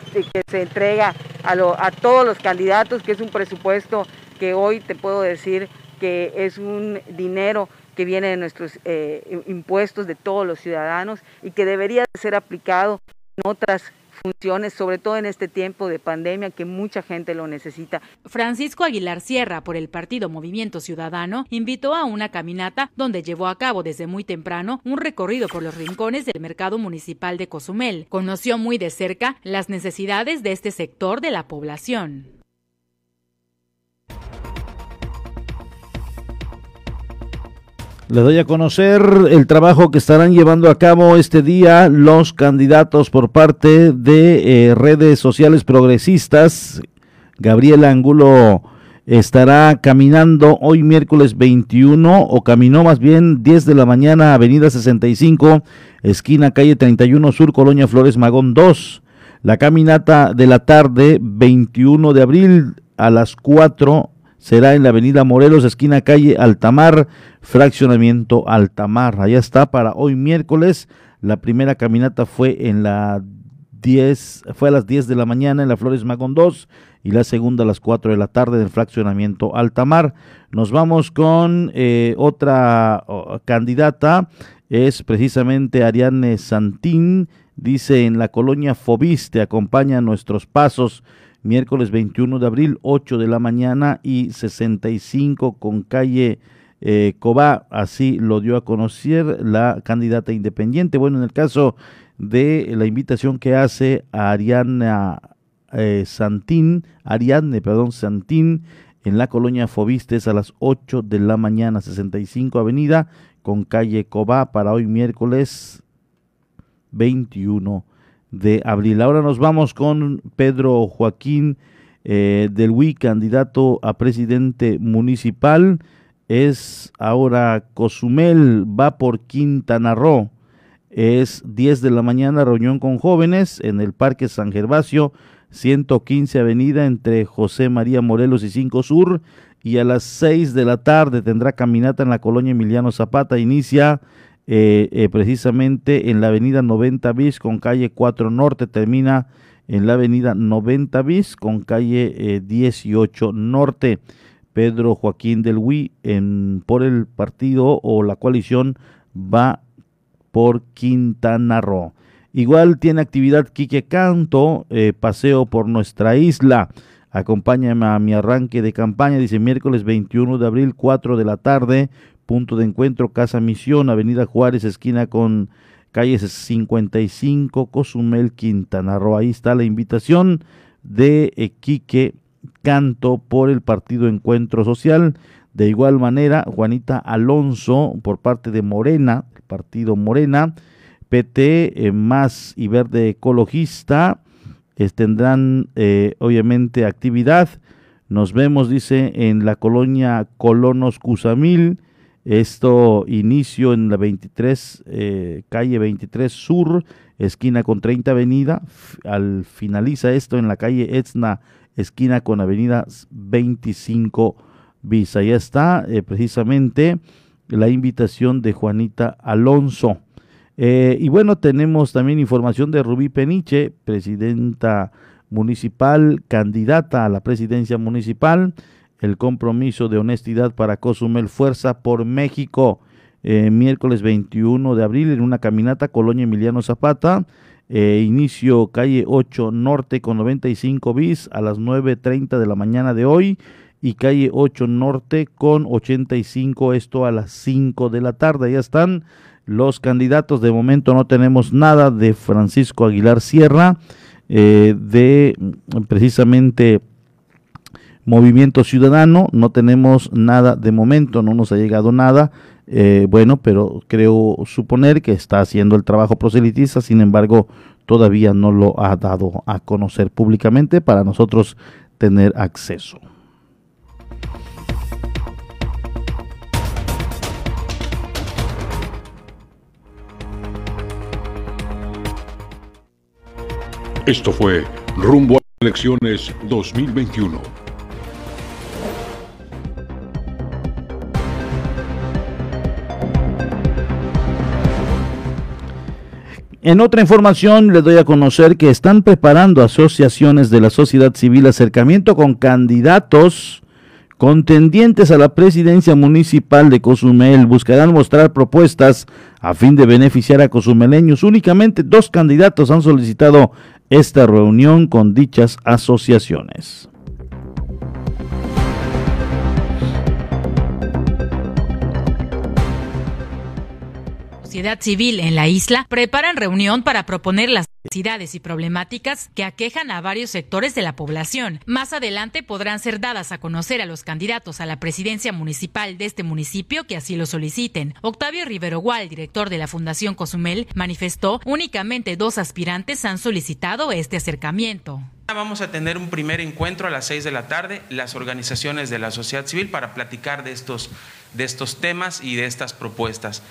Speaker 23: se, entrega a, a todos los candidatos, que es un presupuesto que hoy te puedo decir que es un dinero que viene de nuestros eh, impuestos de todos los ciudadanos y que debería ser aplicado en otras funciones, sobre todo en este tiempo de pandemia que mucha gente lo necesita.
Speaker 22: Francisco Aguilar Sierra, por el partido Movimiento Ciudadano, invitó a una caminata donde llevó a cabo desde muy temprano un recorrido por los rincones del mercado municipal de Cozumel. Conoció muy de cerca las necesidades de este sector de la población.
Speaker 1: Les doy a conocer el trabajo que estarán llevando a cabo este día los candidatos por parte de eh, redes sociales progresistas. Gabriela Angulo estará caminando hoy miércoles 21 o caminó más bien 10 de la mañana Avenida 65, esquina calle 31 Sur, Colonia Flores Magón 2. La caminata de la tarde 21 de abril a las 4 será en la avenida Morelos, esquina calle Altamar, fraccionamiento Altamar. Allá está para hoy miércoles. La primera caminata fue en la 10, fue a las 10 de la mañana en la Flores Magón 2 y la segunda a las 4 de la tarde en el fraccionamiento Altamar. Nos vamos con eh, otra candidata, es precisamente Ariane Santín, dice en la colonia Fobiste, acompaña nuestros pasos miércoles 21 de abril, 8 de la mañana y 65 con calle eh, Cobá, así lo dio a conocer la candidata independiente. Bueno, en el caso de la invitación que hace a Ariana eh, Santín, Ariadne, perdón, Santín, en la colonia Fobistes a las 8 de la mañana, 65 Avenida, con calle Cobá, para hoy miércoles 21 de abril. Ahora nos vamos con Pedro Joaquín eh, del WI, candidato a presidente municipal. Es ahora Cozumel, va por Quintana Roo. Es 10 de la mañana, reunión con jóvenes en el Parque San Gervasio, 115 Avenida entre José María Morelos y 5 Sur. Y a las 6 de la tarde tendrá caminata en la colonia Emiliano Zapata. Inicia eh, eh, precisamente en la avenida 90 bis con calle 4 norte, termina en la avenida 90 bis con calle 18 eh, norte. Pedro Joaquín del Huy en, por el partido o la coalición va por Quintana Roo. Igual tiene actividad Quique Canto, paseo por nuestra isla. Acompáñame a mi arranque de campaña, dice miércoles 21 de abril, 4 de la tarde, punto de encuentro Casa Misión, Avenida Juárez, esquina con calle 55, Cozumel, Quintana Roo. Ahí está la invitación de Quique Canto por el Partido Encuentro Social. De igual manera, Juanita Alonso por parte de Morena, el Partido Morena, PT eh, Más y Verde Ecologista, tendrán eh, obviamente actividad. Nos vemos, dice, en la colonia Colonos Cusamil. Esto inicio en la 23, eh, calle 23 Sur, esquina con 30 Avenida. Al finaliza esto en la calle Etzna, esquina con Avenida 25 Visa. Ya está eh, precisamente la invitación de Juanita Alonso. Eh, y bueno, tenemos también información de Rubí Peniche, presidenta municipal, candidata a la presidencia municipal, el compromiso de honestidad para Cozumel Fuerza por México, eh, miércoles 21 de abril en una caminata Colonia Emiliano Zapata, eh, inicio calle 8 Norte con 95 bis a las 9.30 de la mañana de hoy y calle 8 Norte con 85, esto a las 5 de la tarde. Ya están los candidatos. De momento no tenemos nada de Francisco Aguilar Sierra, eh, de precisamente Movimiento Ciudadano. No tenemos nada de momento, no nos ha llegado nada. Eh, bueno, pero creo suponer que está haciendo el trabajo proselitista, sin embargo, todavía no lo ha dado a conocer públicamente para nosotros tener acceso.
Speaker 16: Esto fue Rumbo a Elecciones 2021.
Speaker 1: En otra información les doy a conocer que están preparando asociaciones de la sociedad civil acercamiento con candidatos contendientes a la presidencia municipal de Cozumel. Buscarán mostrar propuestas a fin de beneficiar a cozumeleños. Únicamente dos candidatos han solicitado esta reunión con dichas asociaciones.
Speaker 22: Sociedad civil en la isla preparan reunión para proponer las necesidades y problemáticas que aquejan a varios sectores de la población. Más adelante podrán ser dadas a conocer a los candidatos a la presidencia municipal de este municipio que así lo soliciten. Octavio Rivero Gual, director de la Fundación Cozumel, manifestó únicamente dos aspirantes han solicitado este acercamiento.
Speaker 24: Vamos a tener un primer encuentro a las seis de la tarde, las organizaciones de la sociedad civil, para platicar de estos de estos temas y de estas propuestas.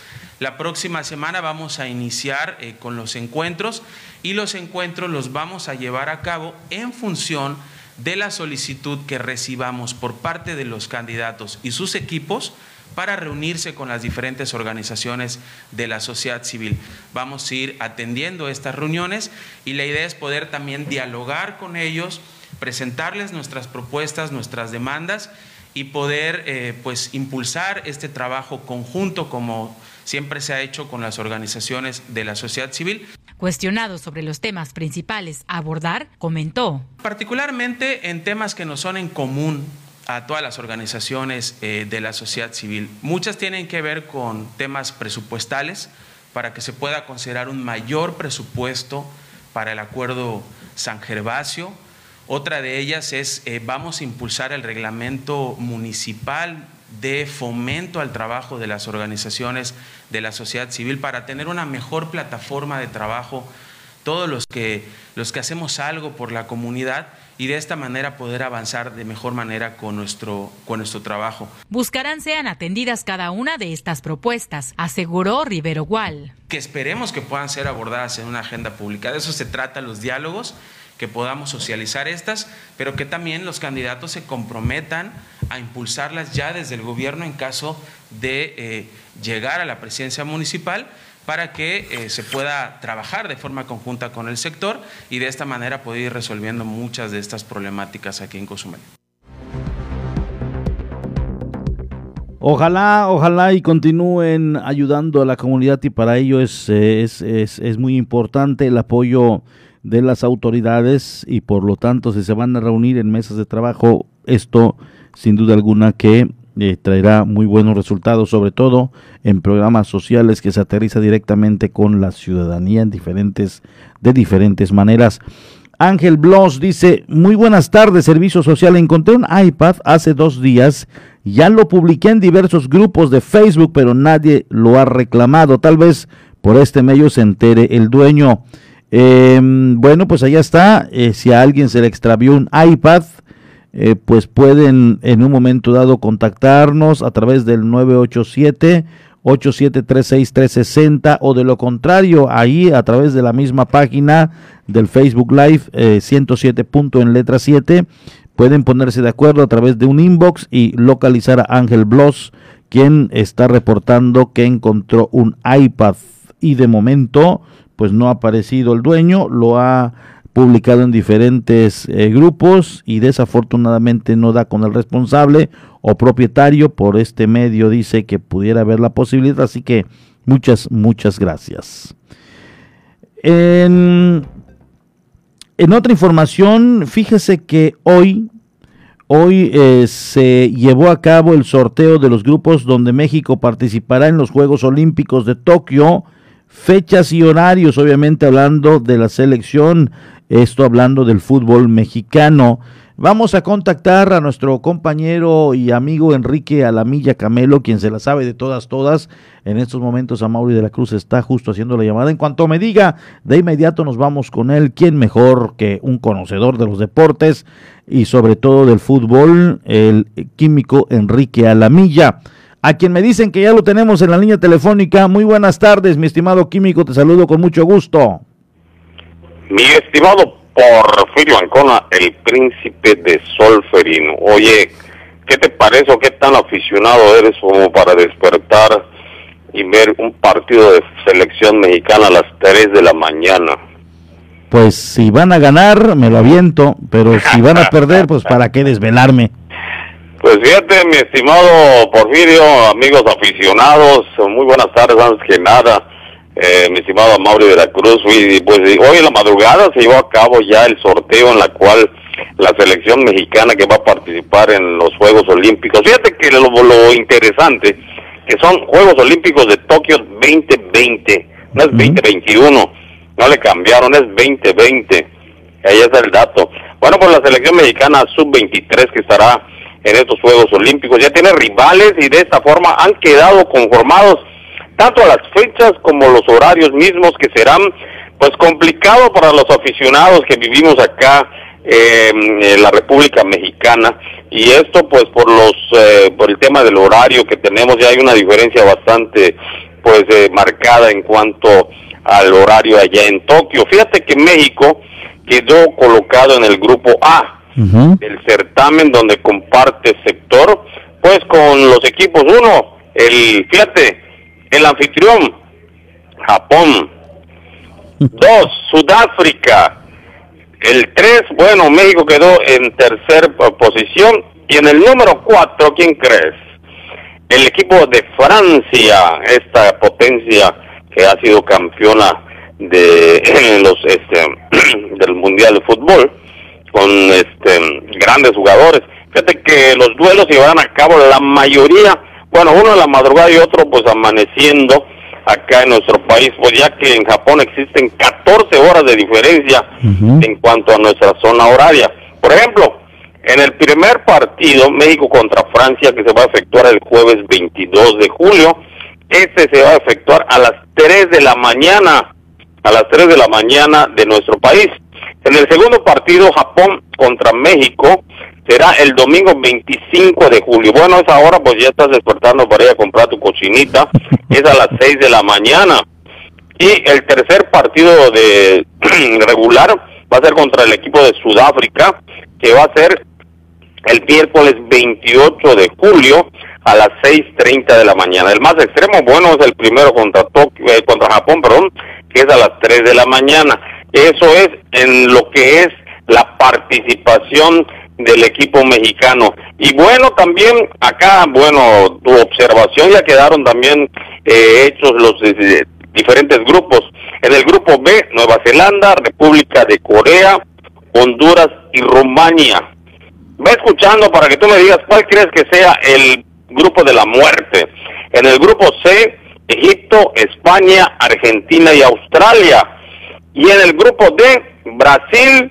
Speaker 24: La próxima semana vamos a iniciar eh, con los encuentros y los encuentros los vamos a llevar a cabo en función de la solicitud que recibamos por parte de los candidatos y sus equipos para reunirse con las diferentes organizaciones de la sociedad civil. Vamos a ir atendiendo estas reuniones y la idea es poder también dialogar con ellos, presentarles nuestras propuestas, nuestras demandas y poder eh, pues impulsar este trabajo conjunto como siempre se ha hecho con las organizaciones de la sociedad civil.
Speaker 22: Cuestionado sobre los temas principales a abordar, comentó.
Speaker 24: Particularmente en temas que nos son en común a todas las organizaciones eh, de la sociedad civil. Muchas tienen que ver con temas presupuestales para que se pueda considerar un mayor presupuesto para el acuerdo San Gervasio, otra de ellas es, eh, vamos a impulsar el reglamento municipal de fomento al trabajo de las organizaciones de la sociedad civil para tener una mejor plataforma de trabajo, todos los que, los que hacemos algo por la comunidad y de esta manera poder avanzar de mejor manera con nuestro, con nuestro trabajo.
Speaker 22: Buscarán sean atendidas cada una de estas propuestas, aseguró Rivero Gual.
Speaker 24: Que esperemos que puedan ser abordadas en una agenda pública. De eso se trata los diálogos que podamos socializar estas, pero que también los candidatos se comprometan a impulsarlas ya desde el gobierno en caso de eh, llegar a la presidencia municipal para que eh, se pueda trabajar de forma conjunta con el sector y de esta manera poder ir resolviendo muchas de estas problemáticas aquí en Cozumel.
Speaker 1: Ojalá, ojalá y continúen ayudando a la comunidad y para ello es, es, es, es muy importante el apoyo de las autoridades y por lo tanto si se van a reunir en mesas de trabajo, esto sin duda alguna que eh, traerá muy buenos resultados, sobre todo en programas sociales que se aterriza directamente con la ciudadanía en diferentes, de diferentes maneras. Ángel Bloss dice, muy buenas tardes, Servicio Social. Encontré un iPad hace dos días, ya lo publiqué en diversos grupos de Facebook, pero nadie lo ha reclamado. Tal vez por este medio se entere el dueño. Em, bueno, pues allá está. Eh, si a alguien se le extravió un iPad, eh, pues pueden en un momento dado contactarnos a través del 987 8736-360 o de lo contrario, ahí a través de la misma página del Facebook Live 107. Eh, punto en letra 7, pueden ponerse de acuerdo a través de un inbox y localizar a Ángel Bloss, quien está reportando que encontró un iPad y de momento pues no ha aparecido el dueño, lo ha publicado en diferentes eh, grupos y desafortunadamente no da con el responsable o propietario. Por este medio dice que pudiera haber la posibilidad, así que muchas, muchas gracias. En, en otra información, fíjese que hoy, hoy eh, se llevó a cabo el sorteo de los grupos donde México participará en los Juegos Olímpicos de Tokio fechas y horarios, obviamente hablando de la selección esto hablando del fútbol mexicano. Vamos a contactar a nuestro compañero y amigo Enrique Alamilla Camelo, quien se la sabe de todas, todas. En estos momentos a Mauri de la Cruz está justo haciendo la llamada. En cuanto me diga, de inmediato nos vamos con él. ¿Quién mejor que un conocedor de los deportes y sobre todo del fútbol? El químico Enrique Alamilla. A quien me dicen que ya lo tenemos en la línea telefónica. Muy buenas tardes, mi estimado químico. Te saludo con mucho gusto.
Speaker 25: Mi estimado Porfirio Ancona, el príncipe de Solferino. Oye, ¿qué te parece o qué tan aficionado eres como para despertar y ver un partido de selección mexicana a las 3 de la mañana?
Speaker 1: Pues si van a ganar, me lo aviento, pero si van a perder, pues para qué desvelarme.
Speaker 25: Pues fíjate, mi estimado Porfirio, amigos aficionados, muy buenas tardes antes que nada eh, mi estimado Mauri de la Cruz, y pues hoy en la madrugada se llevó a cabo ya el sorteo en la cual la selección mexicana que va a participar en los Juegos Olímpicos. Fíjate que lo, lo interesante, que son Juegos Olímpicos de Tokio 2020, no es 2021, no le cambiaron, es 2020, ahí está el dato. Bueno, pues la selección mexicana sub-23 que estará en estos Juegos Olímpicos. Ya tiene rivales y de esta forma han quedado conformados tanto a las fechas como los horarios mismos que serán pues complicado para los aficionados que vivimos acá em, en la República Mexicana. Y esto pues por los eh, por el tema del horario que tenemos ya hay una diferencia bastante pues eh, marcada en cuanto al horario allá en Tokio. Fíjate que México quedó colocado en el grupo A del certamen donde comparte sector pues con los equipos uno el fíjate el anfitrión, Japón. Dos, Sudáfrica. El tres, bueno, México quedó en tercer posición. Y en el número cuatro, ¿quién crees? El equipo de Francia, esta potencia que ha sido campeona de los este del mundial de fútbol con este grandes jugadores. Fíjate que los duelos se llevarán a cabo la mayoría bueno, uno en la madrugada y otro pues amaneciendo acá en nuestro país, pues ya que en Japón existen 14 horas de diferencia en cuanto a nuestra zona horaria. Por ejemplo, en el primer partido, México contra Francia, que se va a efectuar el jueves 22 de julio, este se va a efectuar a las 3 de la mañana, a las 3 de la mañana de nuestro país. En el segundo partido, Japón contra México, será el domingo 25 de julio. Bueno, esa hora pues ya estás despertando para ir a comprar tu cochinita, es a las 6 de la mañana. Y el tercer partido de regular va a ser contra el equipo de Sudáfrica, que va a ser el miércoles 28 de julio a las 6.30 de la mañana. El más extremo, bueno, es el primero contra, eh, contra Japón, perdón, que es a las 3 de la mañana. Eso es en lo que es la participación del equipo mexicano. Y bueno, también acá, bueno, tu observación ya quedaron también eh, hechos los eh, diferentes grupos. En el grupo B, Nueva Zelanda, República de Corea, Honduras y Rumania. Ve escuchando para que tú me digas cuál crees que sea el grupo de la muerte. En el grupo C, Egipto, España, Argentina y Australia. Y en el grupo D, Brasil,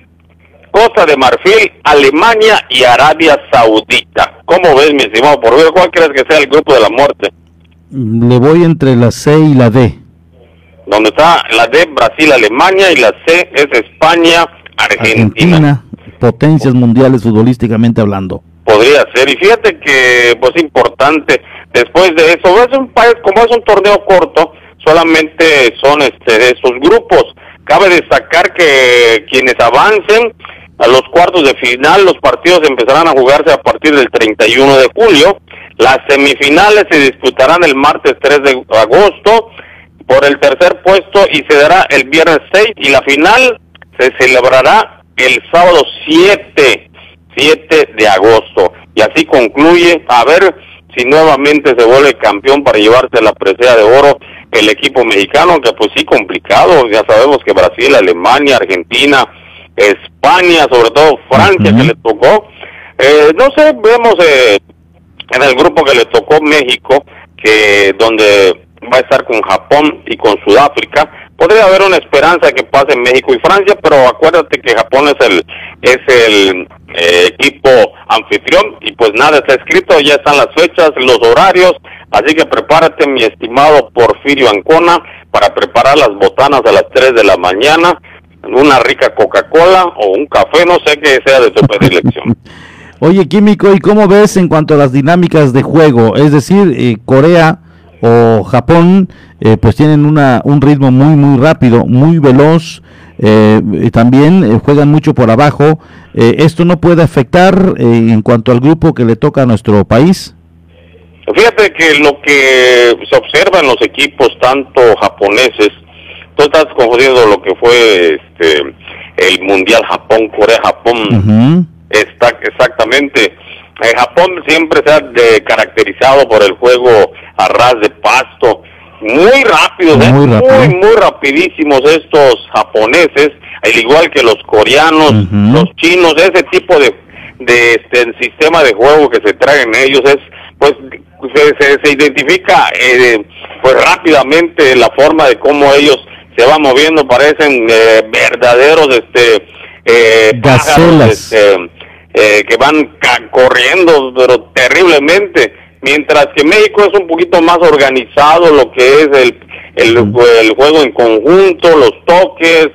Speaker 25: Costa de Marfil, Alemania y Arabia Saudita. ¿Cómo ves, mi estimado? Por ver, ¿cuál crees que sea el grupo de la muerte?
Speaker 1: Le voy entre la C y la D.
Speaker 25: donde está la D Brasil, Alemania y la C es España, Argentina.
Speaker 1: Argentina, potencias mundiales futbolísticamente hablando.
Speaker 25: Podría ser, y fíjate que pues importante, después de eso, es un país, como es un torneo corto, solamente son este esos grupos. Cabe destacar que quienes avancen a los cuartos de final, los partidos empezarán a jugarse a partir del 31 de julio. Las semifinales se disputarán el martes 3 de agosto por el tercer puesto y se dará el viernes 6 y la final se celebrará el sábado 7, 7 de agosto. Y así concluye, a ver si nuevamente se vuelve campeón para llevarse la presea de oro el equipo mexicano, que pues sí complicado, ya sabemos que Brasil, Alemania, Argentina, España, sobre todo Francia que le tocó, eh, no sé, vemos eh, en el grupo que le tocó México, que donde va a estar con Japón y con Sudáfrica, podría haber una esperanza que pase México y Francia, pero acuérdate que Japón es el es el eh, equipo anfitrión y pues nada está escrito, ya están las fechas, los horarios, así que prepárate mi estimado Porfirio Ancona para preparar las botanas a las 3 de la mañana, una rica Coca-Cola o un café, no sé qué sea de tu predilección.
Speaker 1: Oye, Químico, ¿y cómo ves en cuanto a las dinámicas de juego? Es decir, eh, Corea o Japón, eh, pues tienen una, un ritmo muy, muy rápido, muy veloz, eh, también eh, juegan mucho por abajo. ¿Esto no puede afectar en cuanto al grupo que le toca a nuestro país?
Speaker 25: Fíjate que lo que se observa en los equipos, tanto japoneses, tú estás confundiendo lo que fue este el Mundial Japón, Corea-Japón, está exactamente en Japón siempre se ha caracterizado por el juego a ras de pasto, muy rápidos, ¿eh? muy, muy, rapidísimos estos japoneses, al igual que los coreanos, los chinos, ese tipo de, de este, sistema de juego que se traen ellos es, pues, se, se, identifica eh, pues rápidamente la forma de cómo ellos se van moviendo, parecen eh, verdaderos este eh, este eh, que van corriendo, pero terriblemente, mientras que México es un poquito más organizado, lo que es el, el, juego en conjunto, los toques,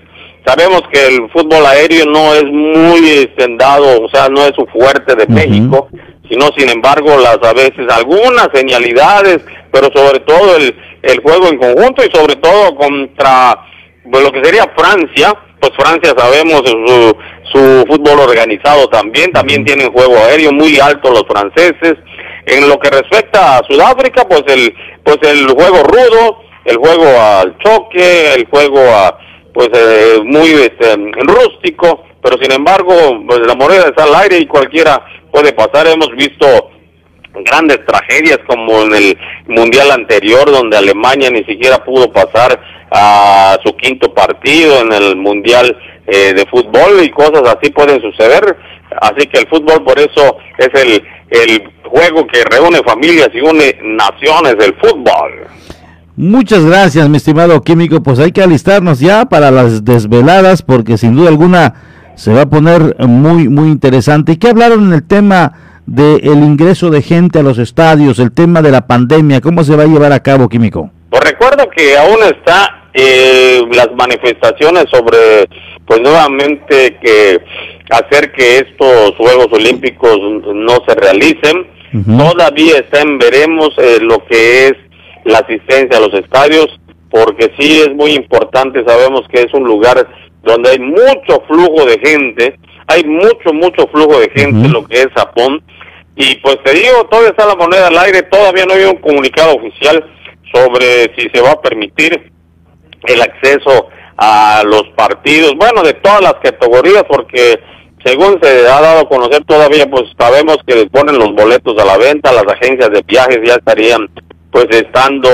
Speaker 25: sabemos que el fútbol aéreo no es muy extendado, o sea, no es su fuerte de México, sino sin embargo las a veces algunas señalidades, pero sobre todo el, el juego en conjunto y sobre todo contra pues, lo que sería Francia, pues Francia sabemos su, su fútbol organizado también, también tienen juego aéreo muy alto los franceses. En lo que respecta a Sudáfrica, pues el pues el juego rudo, el juego al choque, el juego a pues eh, muy este, rústico, pero sin embargo, pues la moneda está al aire y cualquiera puede pasar. Hemos visto grandes tragedias como en el mundial anterior donde Alemania ni siquiera pudo pasar a su quinto partido en el mundial eh, de fútbol y cosas así pueden suceder así que el fútbol por eso es el, el juego que reúne familias y une naciones el fútbol
Speaker 1: Muchas gracias, mi estimado químico. Pues hay que alistarnos ya para las desveladas porque sin duda alguna se va a poner muy, muy interesante. ¿Y qué hablaron en el tema del ingreso de gente a los estadios, el tema de la pandemia? ¿Cómo se va a llevar a cabo, químico?
Speaker 25: Pues recuerdo que aún está eh, las manifestaciones sobre, pues nuevamente que hacer que estos Juegos Olímpicos no se realicen. Todavía está en veremos eh, lo que es la asistencia a los estadios, porque sí es muy importante, sabemos que es un lugar donde hay mucho flujo de gente, hay mucho, mucho flujo de gente en lo que es Japón, y pues te digo, todavía está la moneda al aire, todavía no hay un comunicado oficial sobre si se va a permitir el acceso a los partidos, bueno, de todas las categorías, porque según se ha dado a conocer todavía, pues sabemos que ponen los boletos a la venta, las agencias de viajes ya estarían pues estando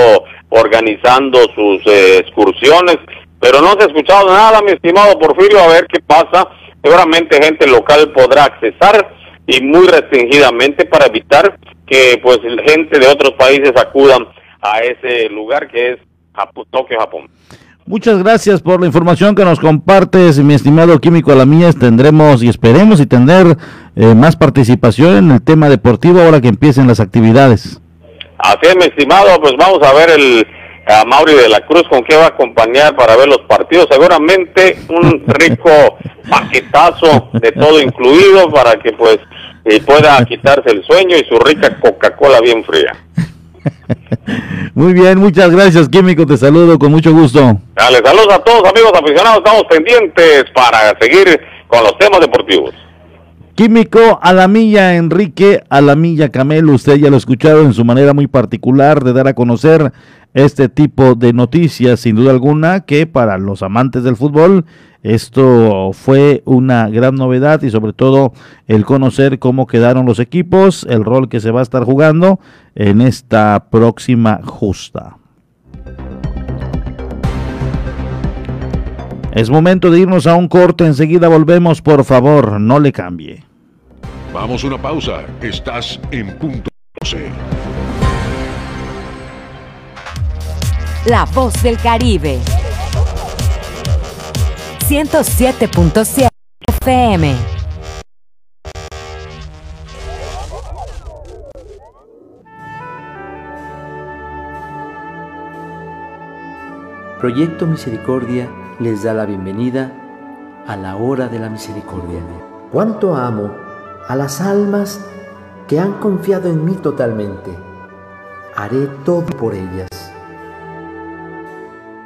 Speaker 25: organizando sus eh, excursiones, pero no se ha escuchado nada, mi estimado Porfirio, a ver qué pasa. Seguramente gente local podrá accesar y muy restringidamente para evitar que pues gente de otros países acudan a ese lugar que es Tokio, Japón.
Speaker 1: Muchas gracias por la información que nos compartes, mi estimado Químico Alamías. Tendremos y esperemos y tener eh, más participación en el tema deportivo ahora que empiecen las actividades.
Speaker 25: Así es, mi estimado, pues vamos a ver el, a Mauri de la Cruz con qué va a acompañar para ver los partidos. Seguramente un rico paquetazo de todo incluido para que pues eh, pueda quitarse el sueño y su rica Coca-Cola bien fría.
Speaker 1: Muy bien, muchas gracias, Químico. Te saludo con mucho gusto.
Speaker 25: Dale, saludos a todos, amigos aficionados. Estamos pendientes para seguir con los temas deportivos.
Speaker 1: Químico a la milla Enrique, a la milla Camelo, usted ya lo ha escuchado en su manera muy particular de dar a conocer este tipo de noticias, sin duda alguna, que para los amantes del fútbol esto fue una gran novedad y sobre todo el conocer cómo quedaron los equipos, el rol que se va a estar jugando en esta próxima justa. Es momento de irnos a un corte, enseguida volvemos, por favor, no le cambie.
Speaker 16: Vamos a una pausa, estás en punto 12.
Speaker 18: La voz del Caribe. 107.7 FM.
Speaker 26: Proyecto Misericordia les da la bienvenida a la hora de la misericordia.
Speaker 27: Cuánto amo a las almas que han confiado en mí totalmente. Haré todo por ellas.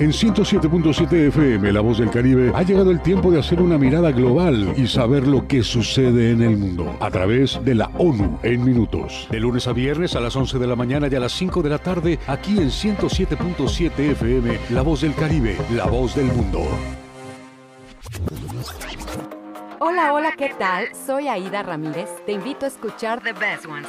Speaker 16: En 107.7 FM, La Voz del Caribe, ha llegado el tiempo de hacer una mirada global y saber lo que sucede en el mundo a través de la ONU en minutos. De lunes a viernes a las 11 de la mañana y a las 5 de la tarde, aquí en 107.7 FM, La Voz del Caribe, La Voz del Mundo.
Speaker 18: Hola, hola, ¿qué tal? Soy Aida Ramírez. Te invito a escuchar The Best Ones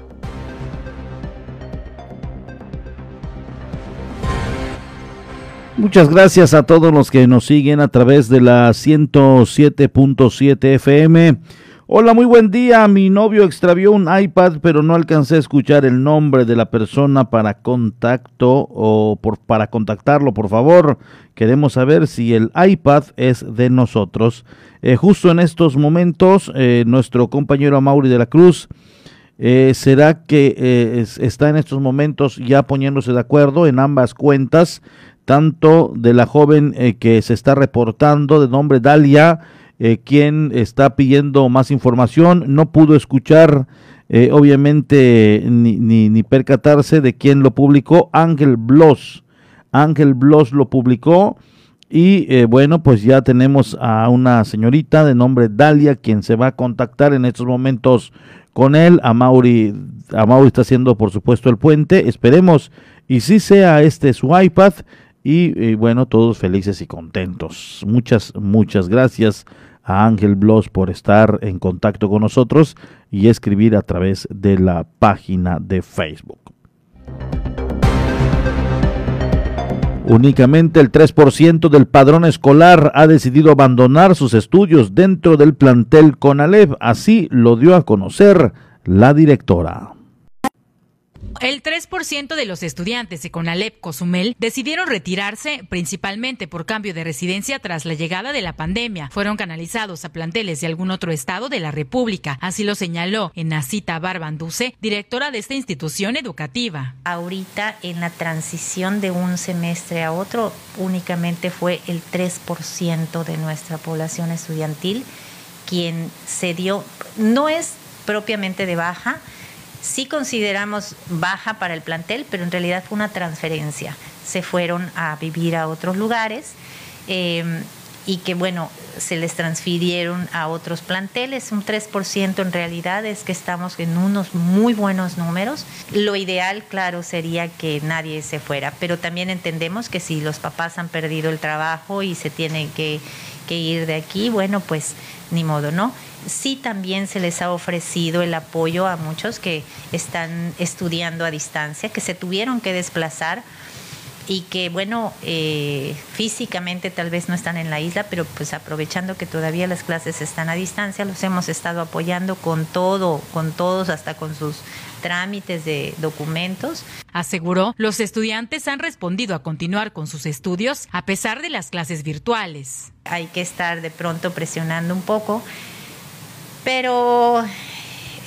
Speaker 1: Muchas gracias a todos los que nos siguen a través de la 107.7 FM Hola, muy buen día. Mi novio extravió un iPad, pero no alcancé a escuchar el nombre de la persona para contacto o por, para contactarlo, por favor. Queremos saber si el iPad es de nosotros. Eh, justo en estos momentos, eh, nuestro compañero Amaury de la Cruz eh, será que está en estos momentos ya poniéndose de acuerdo en ambas cuentas, tanto de la joven que se está reportando de nombre Dalia, eh, quien está pidiendo más información. No pudo escuchar, eh, obviamente, ni, ni, percatarse de quién lo publicó. Ángel Bloss. Ángel Bloss lo publicó. Y eh, bueno, pues ya tenemos a una señorita de nombre Dalia, quien se va a contactar en estos momentos con él. A Mauri, a Mauri está haciendo, por supuesto, el puente. Esperemos y si sea este su iPad. Y, bueno, todos felices y contentos. Muchas, muchas gracias a Ángel Bloss por estar en contacto con nosotros y escribir a través de la página de Facebook. Únicamente el 3% del padrón escolar ha decidido abandonar sus estudios dentro del plantel CONALEV, así lo dio a conocer la directora.
Speaker 22: El 3% de los estudiantes de Conalep Cozumel decidieron retirarse principalmente por cambio de residencia tras la llegada de la pandemia. Fueron canalizados a planteles de algún otro estado de la República. Así lo señaló Enacita Barbanduce, directora de esta institución educativa.
Speaker 28: Ahorita en la transición de un semestre a otro únicamente fue el 3% de nuestra población estudiantil quien se dio, no es propiamente de baja, Sí consideramos baja para el plantel, pero en realidad fue una transferencia. Se fueron a vivir a otros lugares em, y que, bueno, se les transfirieron a otros planteles. Un 3% en realidad es que estamos en unos muy buenos números. Lo ideal, claro, sería que nadie se fuera, pero también entendemos que si los papás han perdido el trabajo y se tienen que, que ir de aquí, bueno, pues ni modo, ¿no? Sí también se les ha ofrecido el apoyo a muchos que están estudiando a distancia, que se tuvieron que desplazar y que, bueno, eh, físicamente tal vez no están en la isla, pero pues aprovechando que todavía las clases están a distancia, los hemos estado apoyando con todo, con todos, hasta con sus trámites de documentos.
Speaker 22: Aseguró, los estudiantes han respondido a continuar con sus estudios a pesar de las clases virtuales.
Speaker 28: Hay que estar de pronto presionando un poco pero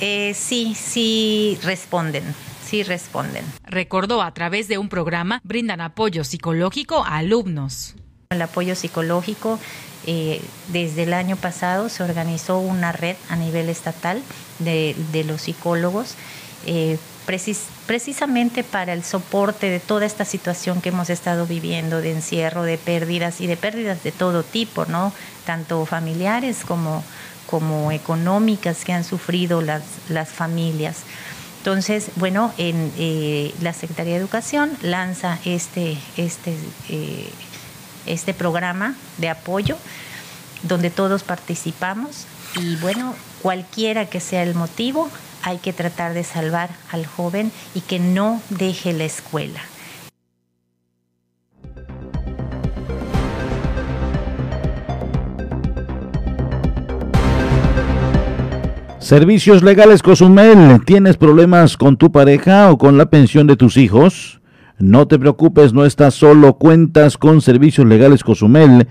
Speaker 28: eh, sí, sí responden, sí responden.
Speaker 22: Recordó a través de un programa brindan apoyo psicológico a alumnos.
Speaker 28: El apoyo psicológico, eh, desde el año pasado se organizó una red a nivel estatal de, los psicólogos. Eh, precisamente para el soporte de toda esta situación que hemos estado viviendo de encierro, de pérdidas y de pérdidas de todo tipo, ¿no? Tanto familiares como, como económicas que han sufrido las, las familias. Entonces, bueno, en, eh, la Secretaría de Educación lanza este, este, eh, este programa de apoyo donde todos participamos y bueno, cualquiera que sea el motivo, hay que tratar de salvar al joven y que no deje la escuela.
Speaker 1: Servicios Legales Cozumel, ¿tienes problemas con tu pareja o con la pensión de tus hijos? No te preocupes, no estás solo, cuentas con Servicios Legales Cozumel,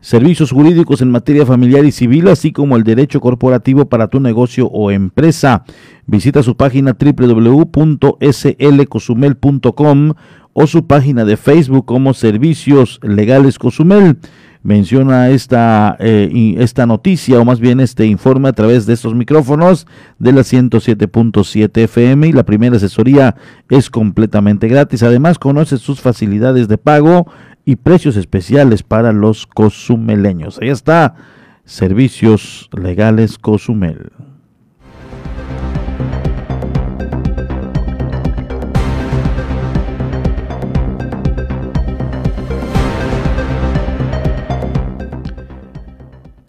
Speaker 1: servicios jurídicos en materia familiar y civil, así como el derecho corporativo para tu negocio o empresa. Visita su página www.slcozumel.com o su página de Facebook como Servicios Legales Cozumel menciona esta, eh, esta noticia o más bien este informe a través de estos micrófonos de la 107.7 FM y la primera asesoría es completamente gratis. Además conoce sus facilidades de pago y precios especiales para los cozumeleños. Ahí está, Servicios Legales Cozumel.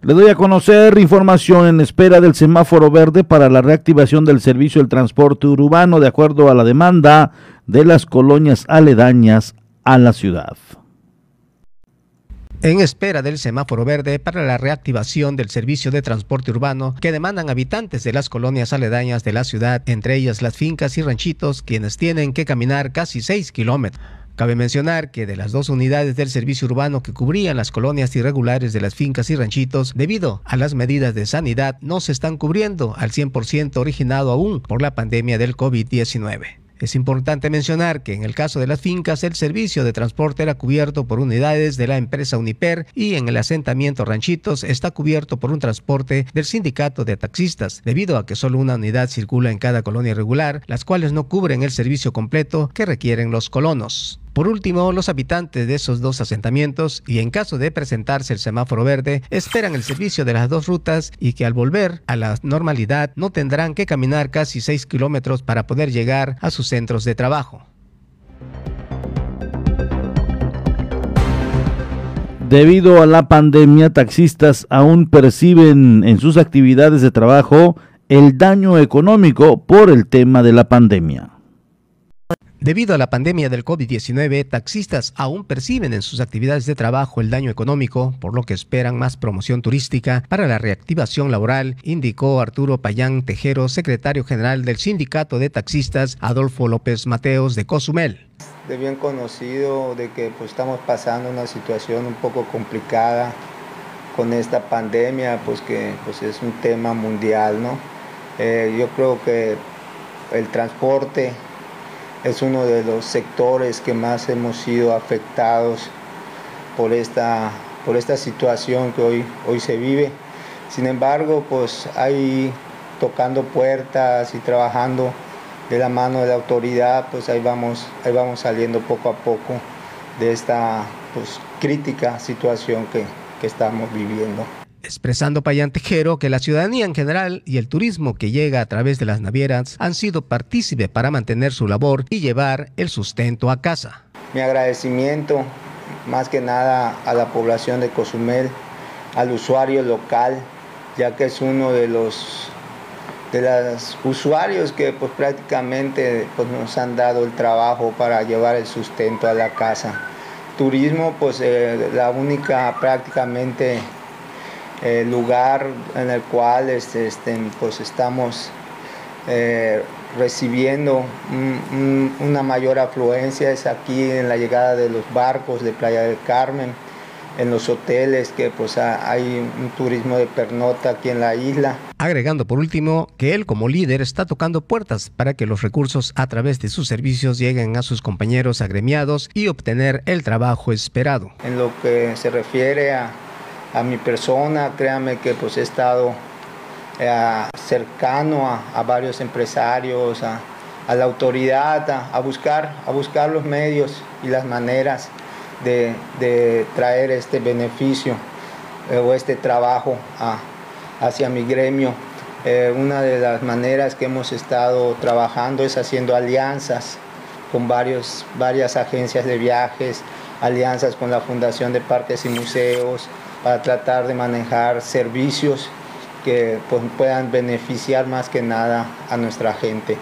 Speaker 1: Le doy a conocer información en espera del semáforo verde para la reactivación del servicio del transporte urbano de acuerdo a la demanda de las colonias aledañas a la ciudad.
Speaker 5: en espera del semáforo verde para la reactivación del servicio de transporte urbano que demandan habitantes de las colonias aledañas de la ciudad, entre ellas las fincas y ranchitos, quienes tienen que caminar casi 6 kilómetros. Cabe mencionar que de las dos unidades del servicio urbano que cubrían las colonias irregulares de las fincas y ranchitos, debido a las medidas de sanidad, no se están cubriendo al 100% originado aún por la pandemia del COVID-19. Es importante mencionar que en el caso de las fincas el servicio de transporte era cubierto por unidades de la empresa Uniper y en el asentamiento Ranchitos está cubierto por un transporte del sindicato de taxistas, debido a que solo una unidad circula en cada colonia regular, las cuales no cubren el servicio completo que requieren los colonos. Por último, los habitantes de esos dos asentamientos y en caso de presentarse el semáforo verde, esperan el servicio de las dos rutas y que al volver a la normalidad no tendrán que caminar casi 6 kilómetros para poder llegar a sus centros de trabajo.
Speaker 1: Debido a la pandemia, taxistas aún perciben en sus actividades de trabajo el daño económico por el tema de la pandemia.
Speaker 5: Debido a la pandemia del COVID-19, taxistas aún perciben en sus actividades de trabajo el daño económico, por lo que esperan más promoción turística para la reactivación laboral, indicó Arturo Payán Tejero, secretario general del Sindicato de Taxistas Adolfo López Mateos de Cozumel.
Speaker 29: De bien conocido de que pues, estamos pasando una situación un poco complicada con esta pandemia, pues que pues, es un tema mundial, ¿no? Eh, yo creo que el transporte es uno de los sectores que más hemos sido afectados por esta, por esta situación que hoy, hoy se vive. Sin embargo, pues ahí tocando puertas y trabajando de la mano de la autoridad, pues ahí vamos, ahí vamos saliendo poco a poco de esta pues, crítica situación que, que estamos viviendo
Speaker 5: expresando Payán Tejero que la ciudadanía en general y el turismo que llega a través de las navieras han sido partícipe para mantener su labor y llevar el sustento a casa.
Speaker 29: Mi agradecimiento más que nada a la población de Cozumel, al usuario local, ya que es uno de los de los usuarios que pues prácticamente pues, nos han dado el trabajo para llevar el sustento a la casa. Turismo, pues eh, la única prácticamente el lugar en el cual este, este, pues estamos eh, recibiendo una mayor afluencia es aquí en la llegada de los barcos de Playa del Carmen, en los hoteles que pues hay un turismo de pernota aquí en la isla.
Speaker 5: Agregando por último que él como líder está tocando puertas para que los recursos a través de sus servicios lleguen a sus compañeros agremiados y obtener el trabajo esperado.
Speaker 29: En lo que se refiere a a mi persona, créanme que pues he estado eh, cercano a, varios empresarios, a, la autoridad, a, buscar, a buscar los medios y las maneras de, traer este beneficio eh, o este trabajo hacia mi gremio. Eh, una de las maneras que hemos estado trabajando es haciendo alianzas con varios, varias agencias de viajes, alianzas con la Fundación de Parques y Museos, para tratar de manejar servicios que pues, puedan beneficiar más que nada a nuestra gente.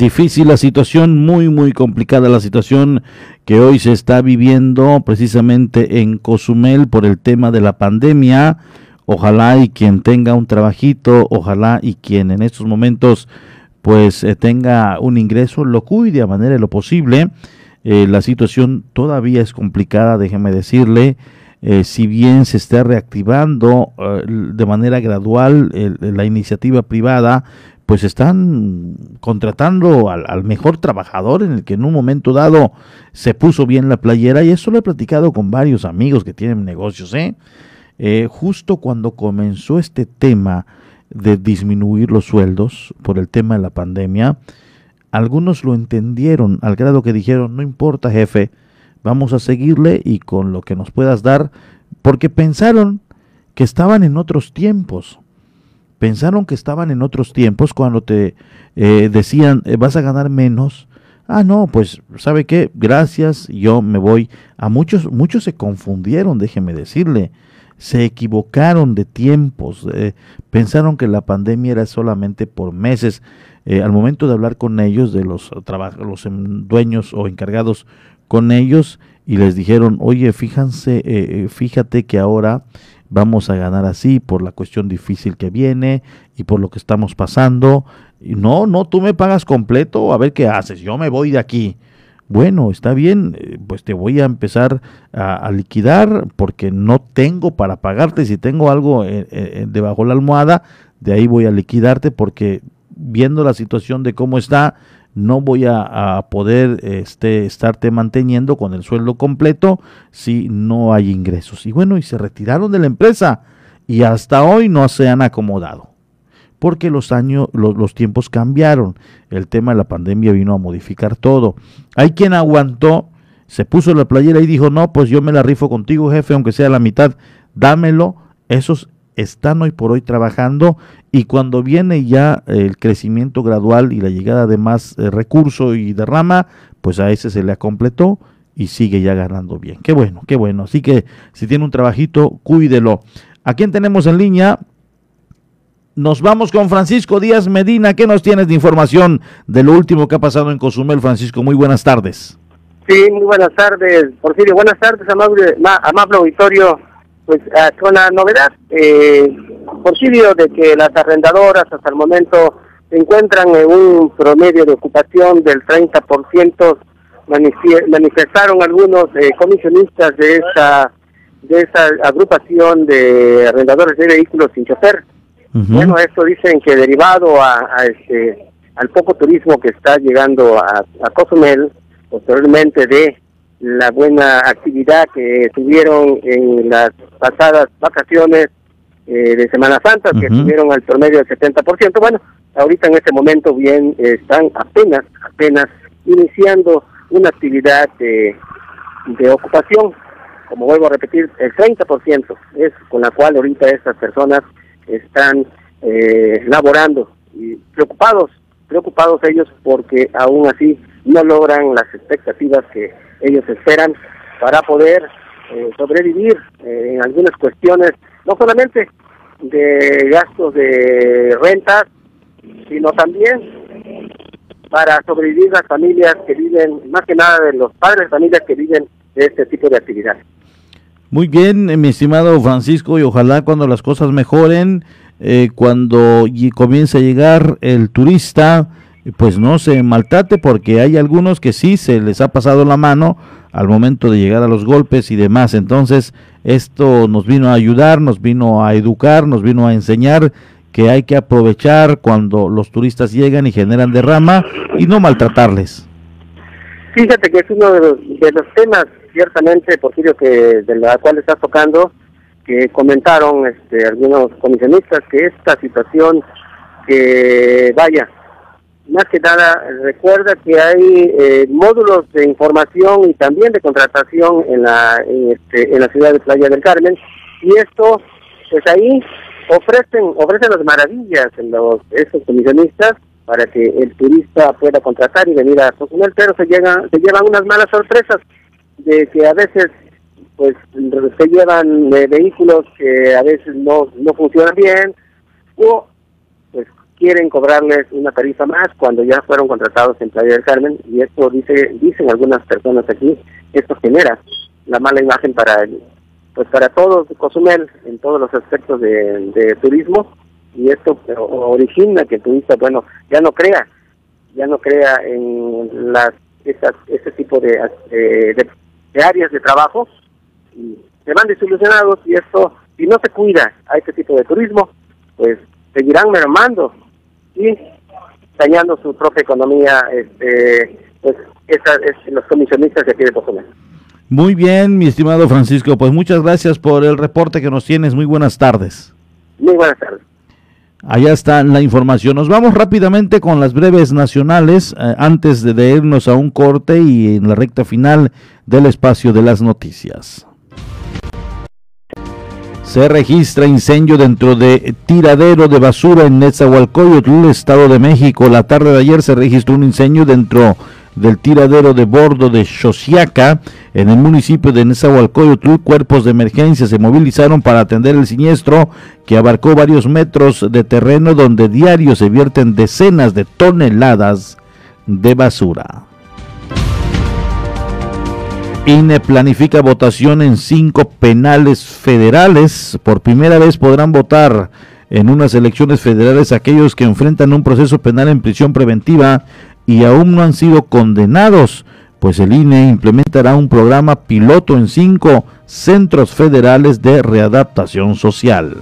Speaker 1: difícil la situación, muy, muy complicada la situación que hoy se está viviendo precisamente en Cozumel por el tema de la pandemia. Ojalá y quien tenga un trabajito, ojalá y quien en estos momentos pues eh, tenga un ingreso, lo cuide a manera de lo posible. Eh, la situación todavía es complicada, déjeme decirle. Eh, si bien se está reactivando de manera gradual la iniciativa privada, pues están contratando al, al, mejor trabajador en el que en un momento dado se puso bien la playera y eso lo he platicado con varios amigos que tienen negocios, ¿eh? Eh, justo cuando comenzó este tema de disminuir los sueldos por el tema de la pandemia, algunos lo entendieron al grado que dijeron, no importa jefe, vamos a seguirle y con lo que nos puedas dar, porque pensaron que estaban en otros tiempos. Pensaron que estaban en otros tiempos cuando te eh, decían, eh, vas a ganar menos. Ah, no, pues, ¿sabe qué? Gracias, yo me voy. A muchos, muchos se confundieron, déjeme decirle se equivocaron de tiempos, eh, pensaron que la pandemia era solamente por meses. Eh, al momento de hablar con ellos, de los, los em, dueños o encargados con ellos, y les dijeron, oye, fíjense, eh, fíjate que ahora vamos a ganar así por la cuestión difícil que viene y por lo que estamos pasando. Y no, no, tú me pagas completo, a ver qué haces, yo me voy de aquí bueno, está bien, eh, pues te voy a empezar a, liquidar porque no tengo para pagarte. Si tengo algo eh, eh, debajo de la almohada, de ahí voy a liquidarte porque viendo la situación de cómo está, no voy a, poder este, estarte manteniendo con el sueldo completo si no hay ingresos. Y bueno, y se retiraron de la empresa y hasta hoy no se han acomodado porque los años, los, tiempos cambiaron. El tema de la pandemia vino a modificar todo. Hay quien aguantó, se puso la playera y dijo, no, pues yo me la rifo contigo, jefe, aunque sea la mitad, dámelo. Esos están hoy por hoy trabajando y cuando viene ya el crecimiento gradual y la llegada de más eh, recurso y derrama, pues a ese se le completó y sigue ya ganando bien. Qué bueno, qué bueno. Así que si tiene un trabajito, cuídelo. ¿A quién tenemos en línea? Nos vamos con Francisco Díaz Medina. ¿Qué nos tienes de información de lo último que ha pasado en Cozumel, Francisco? Muy buenas tardes.
Speaker 30: Sí, muy buenas tardes, Porfirio. Buenas tardes, amable, amable auditorio. Pues ah, con la novedad, eh, Porfirio, de que las arrendadoras hasta el momento encuentran en un promedio de ocupación del 30%, manifestaron algunos eh, comisionistas de esta de esa agrupación de arrendadores de vehículos sin chofer bueno, esto dicen que derivado a, este, al poco turismo que está llegando a, a Cozumel, posteriormente de la buena actividad que tuvieron en las pasadas vacaciones eh, de Semana Santa, que tuvieron al promedio del 70%. Bueno, ahorita en este momento bien están apenas, apenas iniciando una actividad de, de ocupación, como vuelvo a repetir, el 30% es con la cual ahorita estas personas están eh, laborando y preocupados, preocupados ellos porque aún así no logran las expectativas que ellos esperan para poder eh, sobrevivir eh, en algunas cuestiones, no solamente de gastos de rentas, sino también para sobrevivir las familias que viven, más que nada de los padres de familias que viven de este tipo de actividades.
Speaker 1: Muy bien, mi estimado Francisco, y ojalá cuando las cosas mejoren, eh, cuando comience a llegar el turista, pues no se maltrate porque hay algunos que sí se les ha pasado la mano al momento de llegar a los golpes y demás. Entonces, esto nos vino a ayudar, nos vino a educar, nos vino a enseñar que hay que aprovechar cuando los turistas llegan y generan derrama y no maltratarles.
Speaker 30: Fíjate que es uno de los temas ciertamente, Porfirio, que de la cual estás tocando, que comentaron este, algunos comisionistas que esta situación que vaya, más que nada recuerda que hay eh, módulos de información y también de contratación en la en, este, en la ciudad de Playa del Carmen y esto pues ahí ofrecen ofrecen las maravillas los esos comisionistas para que el turista pueda contratar y venir a consumir pero se llegan se llevan unas malas sorpresas de que a veces pues se llevan eh, vehículos que a veces no, no funcionan bien o pues quieren cobrarles una tarifa más cuando ya fueron contratados en Playa del Carmen y esto dice dicen algunas personas aquí esto genera la mala imagen para pues para todos Cozumel en todos los aspectos de, turismo y esto origina que el turista bueno ya no crea ya no crea en las esas, ese tipo de, eh, de de áreas de trabajo y se van desilusionados y esto, si no se cuida a este tipo de turismo, pues seguirán mermando y dañando su propia economía, este, pues esa, es, los comisionistas de aquí de Cozumel.
Speaker 1: Muy bien, mi estimado Francisco, pues muchas gracias por el reporte que nos tienes. Muy buenas tardes.
Speaker 30: Muy buenas tardes.
Speaker 1: Allá está la información. Nos vamos rápidamente con las breves nacionales eh, antes de, irnos a un corte y en la recta final del espacio de las noticias. Se registra incendio dentro de tiradero de basura en Netzahualcoyotl, Estado de México. La tarde de ayer se registró un incendio dentro del tiradero de bordo de Xosiaca, en el municipio de Nezahualcóyotl, cuerpos de emergencia se movilizaron para atender el siniestro que abarcó varios metros de terreno donde diario se vierten decenas de toneladas de basura. INE planifica votación en cinco penales federales. Por primera vez podrán votar en unas elecciones federales aquellos que enfrentan un proceso penal en prisión preventiva y aún no han sido condenados, pues el INE implementará un programa piloto en cinco centros federales de readaptación social.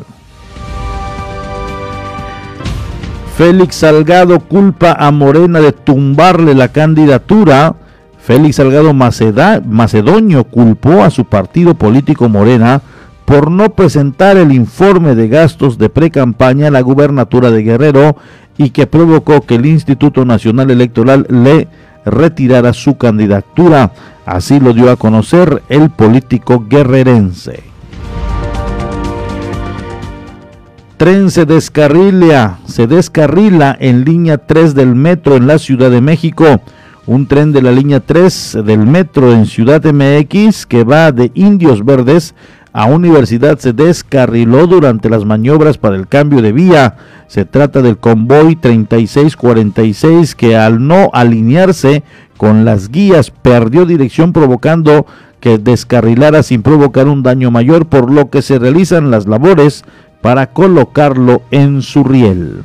Speaker 1: Félix Salgado culpa a Morena de tumbarle la candidatura. Félix Salgado Macedonio culpó a su partido político Morena por no presentar el informe de gastos de pre-campaña a la gubernatura de Guerrero y que provocó que el Instituto Nacional Electoral le retirara su candidatura. Así lo dio a conocer el político guerrerense. Tren se descarrila, se descarrila en línea 3 del metro en la Ciudad de México. Un tren de la línea 3 del metro en Ciudad MX que va de Indios Verdes a Universidad se descarriló durante las maniobras para el cambio de vía. Se trata del convoy 3646 que al no alinearse con las guías perdió dirección provocando que descarrilara sin provocar un daño mayor por lo que se realizan las labores para colocarlo en su riel.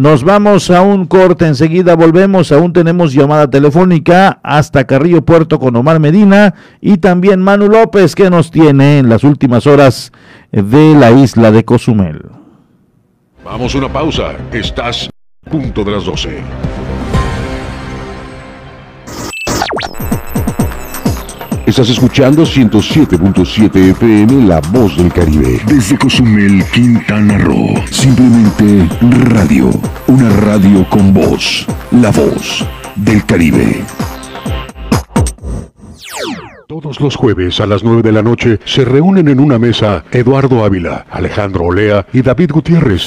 Speaker 1: Nos vamos a un corte, enseguida volvemos, aún tenemos llamada telefónica hasta Carrillo Puerto con Omar Medina y también Manu López que nos tiene en las últimas horas de la isla de Cozumel.
Speaker 16: Vamos a una pausa, estás punto de las 12. Estás escuchando 107.7 FM La Voz del Caribe. Desde Cozumel, Quintana Roo. Simplemente radio. Una radio con voz. La Voz del Caribe. Todos los jueves a las 9 de la noche se reúnen en una mesa Eduardo Ávila, Alejandro Olea y David Gutiérrez.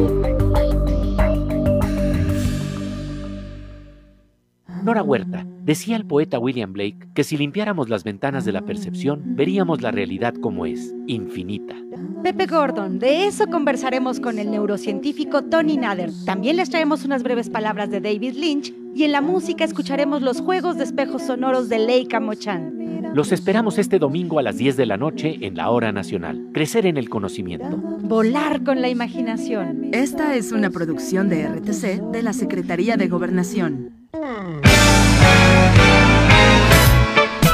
Speaker 31: Nora Huerta, decía el poeta William Blake que si limpiáramos las ventanas de la percepción, veríamos la realidad como es, infinita.
Speaker 32: Pepe Gordon, de eso conversaremos con el neurocientífico Tony Nader. También les traemos unas breves palabras de David Lynch y en la música escucharemos los juegos de espejos sonoros de Leica Mochan.
Speaker 31: Los esperamos este domingo a las 10 de la noche en la Hora Nacional. Crecer en el conocimiento.
Speaker 32: Volar con la imaginación.
Speaker 33: Esta es una producción de RTC de la Secretaría de Gobernación.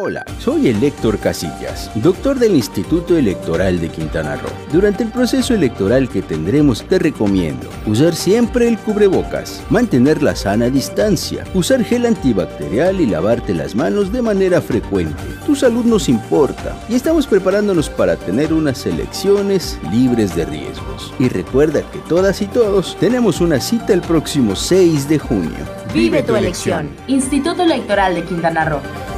Speaker 34: Hola, soy el Casillas, doctor del Instituto Electoral de Quintana Roo. Durante el proceso electoral que tendremos te recomiendo usar siempre el cubrebocas, mantener la sana distancia, usar gel antibacterial y lavarte las manos de manera frecuente. Tu salud nos importa y estamos preparándonos para tener unas elecciones libres de riesgos. Y recuerda que todas y todos tenemos una cita el próximo 6 de junio.
Speaker 35: Vive tu elección. Instituto Electoral de Quintana Roo.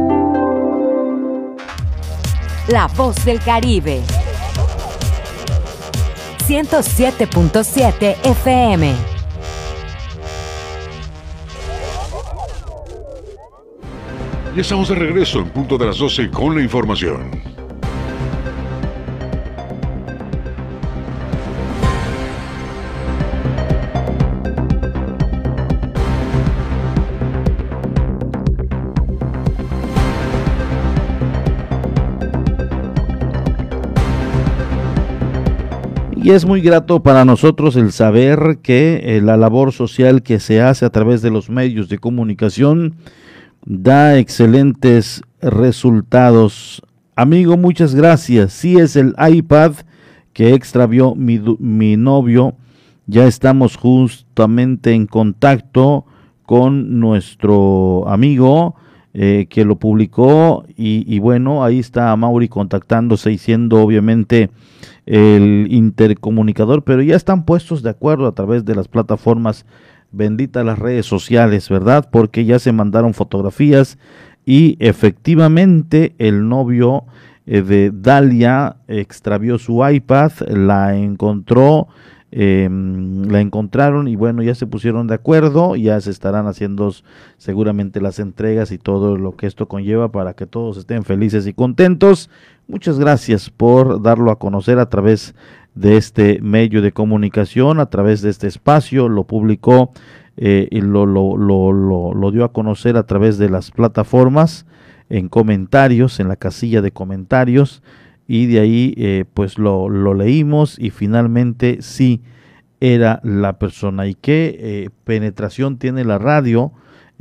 Speaker 18: La voz del Caribe. 107.7 FM.
Speaker 16: Y estamos de regreso en punto de las 12 con la información.
Speaker 1: Es muy grato para nosotros el saber que eh, la labor social que se hace a través de los medios de comunicación da excelentes resultados. Amigo, muchas gracias. Si es el iPad que extravió mi, mi novio. Ya estamos justamente en contacto con nuestro amigo eh, que lo publicó y, bueno, ahí está Mauri contactándose y siendo obviamente el intercomunicador, pero ya están puestos de acuerdo a través de las plataformas benditas las redes sociales, ¿verdad? Porque ya se mandaron fotografías y efectivamente el novio eh, de Dalia extravió su iPad, la encontró, eh, la encontraron y bueno, ya se pusieron de acuerdo, ya se estarán haciendo seguramente las entregas y todo lo que esto conlleva para que todos estén felices y contentos. Muchas gracias por darlo a conocer a través de este medio de comunicación, a través de este espacio, lo publicó eh, y lo, lo, lo, dio a conocer a través de las plataformas, en comentarios, en la casilla de comentarios, y de ahí eh, pues lo, lo, leímos y finalmente sí era la persona. ¿Y qué eh, penetración tiene la radio?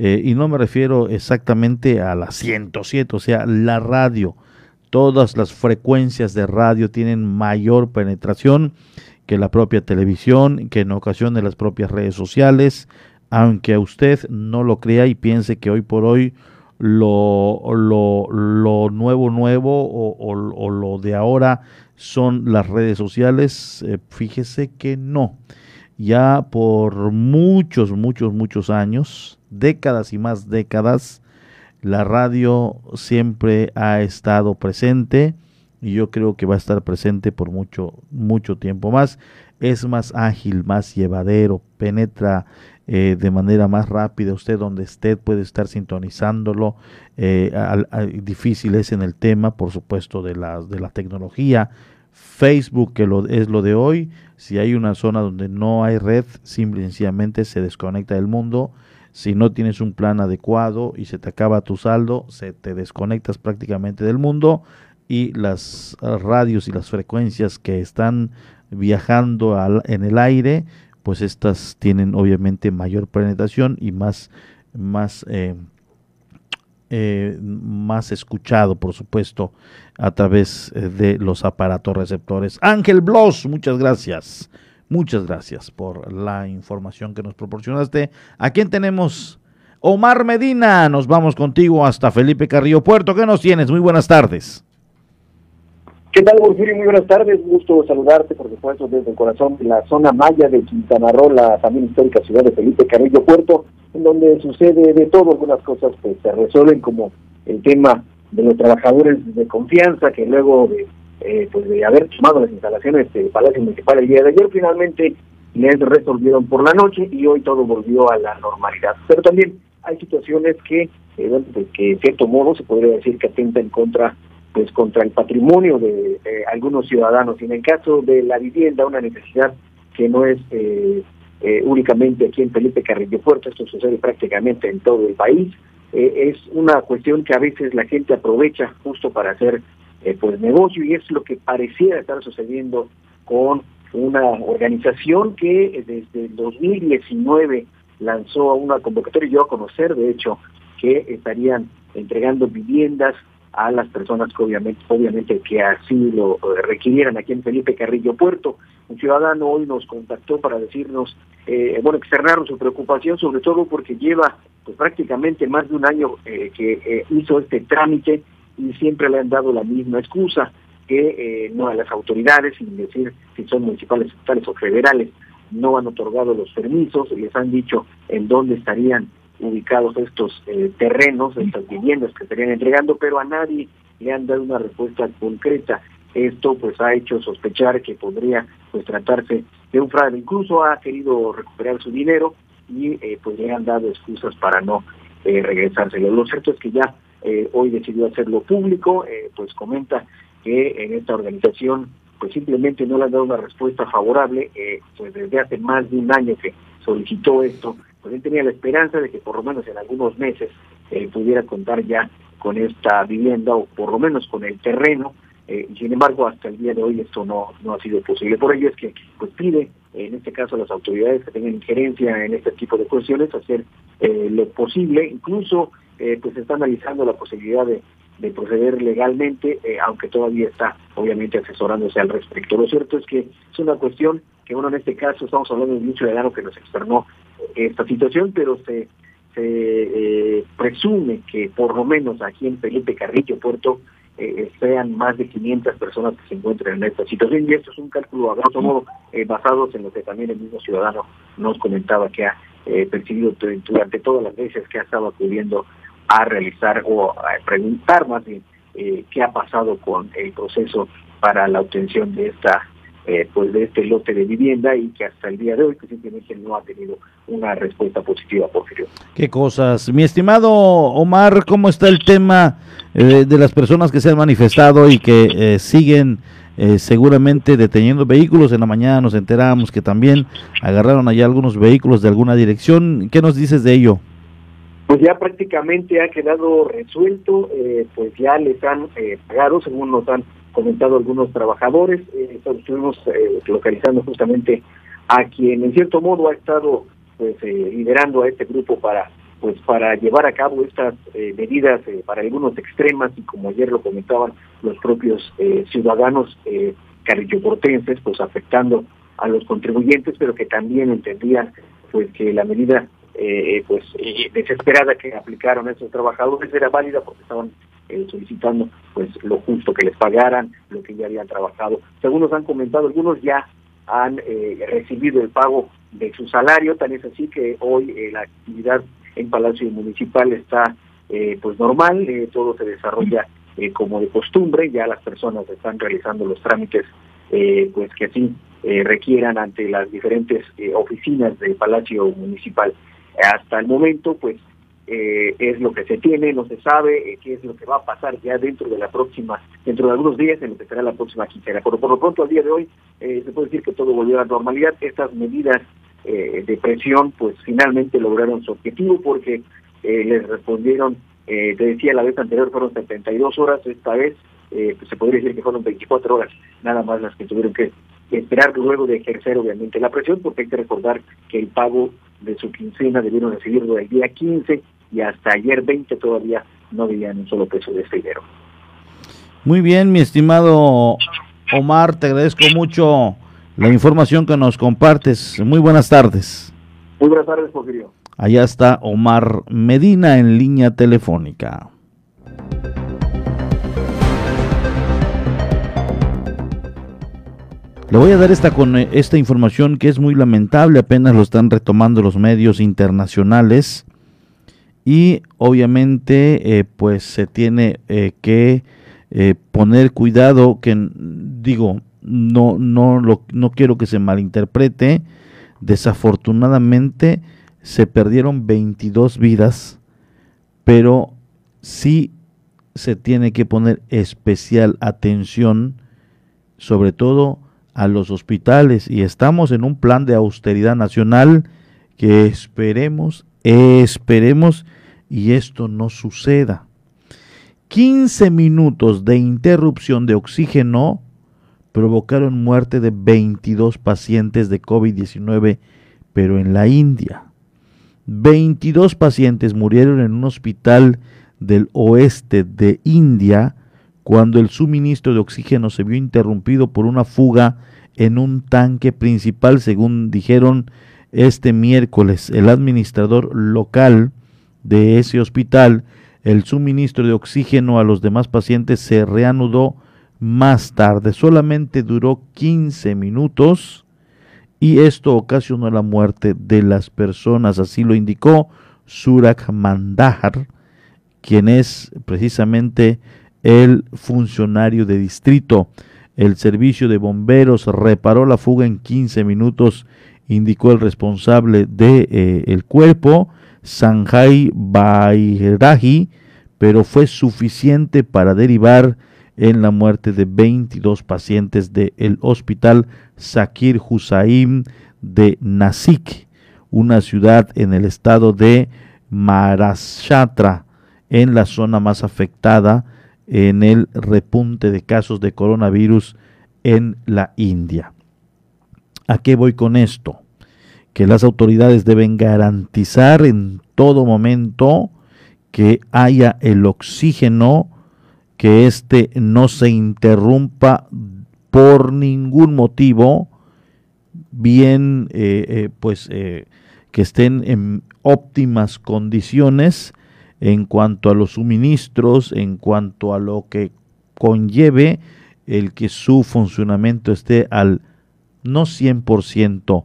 Speaker 1: y no me refiero exactamente a la 107, o sea, la radio todas las frecuencias de radio tienen mayor penetración que la propia televisión, que en ocasiones las propias redes sociales, aunque usted no lo crea y piense que hoy por hoy lo, lo, lo nuevo, nuevo o, o, lo de ahora son las redes sociales, eh, fíjese que no. Ya por muchos, muchos, muchos años, décadas y más décadas, la radio siempre ha estado presente y yo creo que va a estar presente por mucho, mucho tiempo más. Es más ágil, más llevadero, penetra eh, de manera más rápida. Usted donde esté puede estar sintonizándolo. Eh, difícil es en el tema, por supuesto, de la, de la tecnología. Facebook, que lo, es lo de hoy, si hay una zona donde no hay red, simple y sencillamente se desconecta del mundo si no tienes un plan adecuado y se te acaba tu saldo, se te desconectas prácticamente del mundo y las radios y las frecuencias que están viajando en el aire, pues estas tienen obviamente mayor penetración y más, más, eh, eh, más escuchado, por supuesto, a través eh, de los aparatos receptores. Ángel Bloss, muchas gracias. Muchas gracias por la información que nos proporcionaste. ¿A quién tenemos? Omar Medina, nos vamos contigo hasta Felipe Carrillo Puerto. ¿Qué nos tienes? Muy buenas tardes.
Speaker 35: ¿Qué tal, Porfirio? Muy buenas tardes. Gusto saludarte, por supuesto, desde el corazón de la zona maya de Quintana Roo, la familia histórica ciudad de Felipe Carrillo Puerto, en donde sucede de todo. Algunas cosas pues se resuelven, como el tema de los trabajadores de confianza, que luego de eh, pues de haber tomado las instalaciones del Palacio Municipal el día de ayer, finalmente les resolvieron por la noche y hoy todo volvió a la normalidad. Pero también hay situaciones que, eh, pues, que en cierto modo se podría decir que atentan contra pues contra el patrimonio de, algunos ciudadanos. Y en el caso de la vivienda una necesidad que no es eh, eh, únicamente aquí en Felipe Carrillo Puerto, esto sucede prácticamente en todo el país, es una cuestión que a veces la gente aprovecha justo para hacer eh, pues negocio y es lo que pareciera estar sucediendo con una organización que desde el 2019 lanzó una convocatoria. Y yo a conocer de hecho que estarían entregando viviendas a las personas que obviamente, obviamente que así lo eh, requirieran aquí en Felipe Carrillo Puerto. Un ciudadano hoy nos contactó para decirnos, eh, bueno, externaron su preocupación, sobre todo porque lleva pues prácticamente más de un año eh, que hizo este trámite y siempre le han dado la misma excusa, que no a las autoridades, sin decir si son municipales, estatales o federales, no han otorgado los permisos, les han dicho en dónde estarían ubicados estos eh, terrenos, estas viviendas que estarían entregando, pero a nadie le han dado una respuesta concreta. Esto pues ha hecho sospechar que podría pues tratarse de un fraude. Incluso ha querido recuperar su dinero y eh, pues le han dado excusas para no eh, regresárselo. Lo cierto es que ya eh, hoy decidió hacerlo público, pues comenta que en esta organización pues simplemente no le han dado una respuesta favorable, pues desde hace más de un año que solicitó esto pues él tenía la esperanza de que por lo menos en algunos meses eh, pudiera contar ya con esta vivienda o por lo menos con el terreno. Eh, sin embargo, hasta el día de hoy esto no, no ha sido posible. Por ello es que pues pide, en este caso, a las autoridades que tengan injerencia en este tipo de cuestiones, hacer eh, lo posible. Incluso pues está analizando la posibilidad de, de proceder legalmente, aunque todavía está obviamente asesorándose al respecto. Lo cierto es que es una cuestión que, bueno, en este caso estamos hablando de un ciudadano que nos externó esta situación, pero se, se eh, presume que por lo menos aquí en Felipe Carrillo Puerto eh, sean más de 500 personas que se encuentren en esta situación. Y esto es un cálculo a grosso modo eh, basados en lo que también el mismo ciudadano nos comentaba que ha eh, percibido durante todas las veces que ha estado acudiendo a realizar o a preguntar más bien qué ha pasado con el proceso para la obtención de esta eh, pues de este lote de vivienda y que hasta el día de hoy pues, simplemente no ha tenido una respuesta positiva, Porfirio.
Speaker 1: Qué cosas. Mi estimado Omar, ¿cómo está el tema eh, de las personas que se han manifestado y que eh, siguen seguramente deteniendo vehículos? En la mañana nos enteramos que también agarraron allá algunos vehículos de alguna dirección. ¿Qué nos dices de ello?
Speaker 35: Pues ya prácticamente ha quedado resuelto, pues ya les han pagado, según nos han comentado algunos trabajadores, eh, estuvimos eh, localizando justamente a quien en cierto modo ha estado pues eh, liderando a este grupo para pues para llevar a cabo estas eh, medidas para algunos extremas y como ayer lo comentaban los propios ciudadanos carilloportenses pues afectando a los contribuyentes pero que también entendían pues que la medida pues desesperada que aplicaron esos trabajadores era válida porque estaban eh, solicitando pues lo justo que les pagaran, lo que ya habían trabajado. Según nos han comentado, algunos ya han eh, recibido el pago de su salario, tan es así que hoy eh, la actividad en Palacio Municipal está pues normal, todo se desarrolla como de costumbre, ya las personas están realizando los trámites pues que así requieran ante las diferentes oficinas del Palacio Municipal. Hasta el momento, pues eh, es lo que se tiene, no se sabe eh, qué es lo que va a pasar ya dentro de la próxima, dentro de algunos días en lo que será la próxima quincena. Pero por lo pronto al día de hoy eh, se puede decir que todo volvió a la normalidad. Estas medidas de presión pues finalmente lograron su objetivo porque les respondieron, te decía la vez anterior fueron 72 horas, esta vez pues se podría decir que fueron 24 horas nada más las que tuvieron que esperar luego de ejercer obviamente la presión porque hay que recordar que el pago de su quincena debieron recibirlo el día 15 y hasta ayer 20 todavía no veían un solo peso de este dinero.
Speaker 1: Muy bien, mi estimado Omar, te agradezco mucho la información que nos compartes. Muy buenas tardes.
Speaker 35: Muy buenas tardes, Porfirio.
Speaker 1: Allá está Omar Medina en línea telefónica. Le voy a dar esta, con esta información que es muy lamentable, apenas lo están retomando los medios internacionales. Y obviamente eh, pues se tiene eh, que eh, poner cuidado que digo no no lo, no quiero que se malinterprete. Desafortunadamente se perdieron 22 vidas pero sí se tiene que poner especial atención sobre todo a los hospitales y estamos en un plan de austeridad nacional que esperemos Esperemos y esto no suceda. 15 minutos de interrupción de oxígeno provocaron muerte de 22 pacientes de COVID-19, pero en la India. 22 pacientes murieron en un hospital del oeste de India cuando el suministro de oxígeno se vio interrumpido por una fuga en un tanque principal, según dijeron este miércoles el administrador local de ese hospital. El suministro de oxígeno a los demás pacientes se reanudó más tarde, solamente duró 15 minutos y esto ocasionó la muerte de las personas, así lo indicó Surak Mandahar, quien es precisamente el funcionario de distrito. El servicio de bomberos reparó la fuga en 15 minutos, indicó el responsable del de, eh, cuerpo, Sanjay Bairaji, pero fue suficiente para derivar en la muerte de 22 pacientes del hospital Sakir Hussain de Nasik, una ciudad en el estado de Maharashtra, en la zona más afectada en el repunte de casos de coronavirus en la India. ¿A qué voy con esto? Que las autoridades deben garantizar en todo momento que haya el oxígeno, que éste no se interrumpa por ningún motivo, bien, eh, eh, pues eh, que estén en óptimas condiciones en cuanto a los suministros, en cuanto a lo que conlleve el que su funcionamiento esté al no 100%,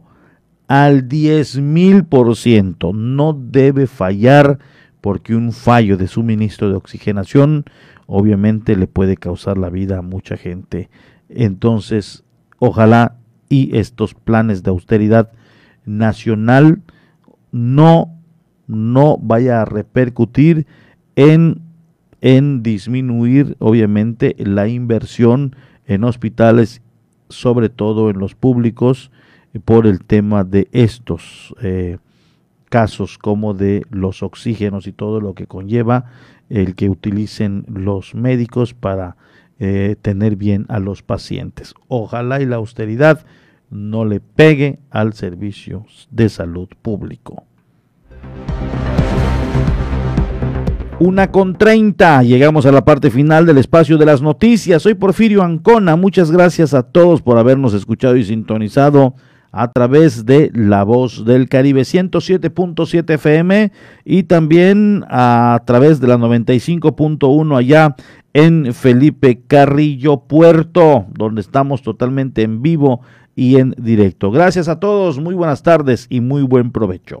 Speaker 1: al 10.000%. No debe fallar porque un fallo de suministro de oxigenación obviamente le puede causar la vida a mucha gente. Entonces, ojalá y estos planes de austeridad nacional no no vaya a repercutir en, en disminuir obviamente la inversión en hospitales, sobre todo en los públicos, por el tema de estos eh, casos como de los oxígenos y todo lo que conlleva el que utilicen los médicos para eh, tener bien a los pacientes. Ojalá y la austeridad no le pegue al servicio de salud público. Una con treinta. Llegamos a la parte final del espacio de las noticias. Soy Porfirio Ancona. Muchas gracias a todos por habernos escuchado y sintonizado a través de La Voz del Caribe 107.7 FM y también a través de la 95.1 allá en Felipe Carrillo Puerto, donde estamos totalmente en vivo y en directo. Gracias a todos, muy buenas tardes y muy buen provecho.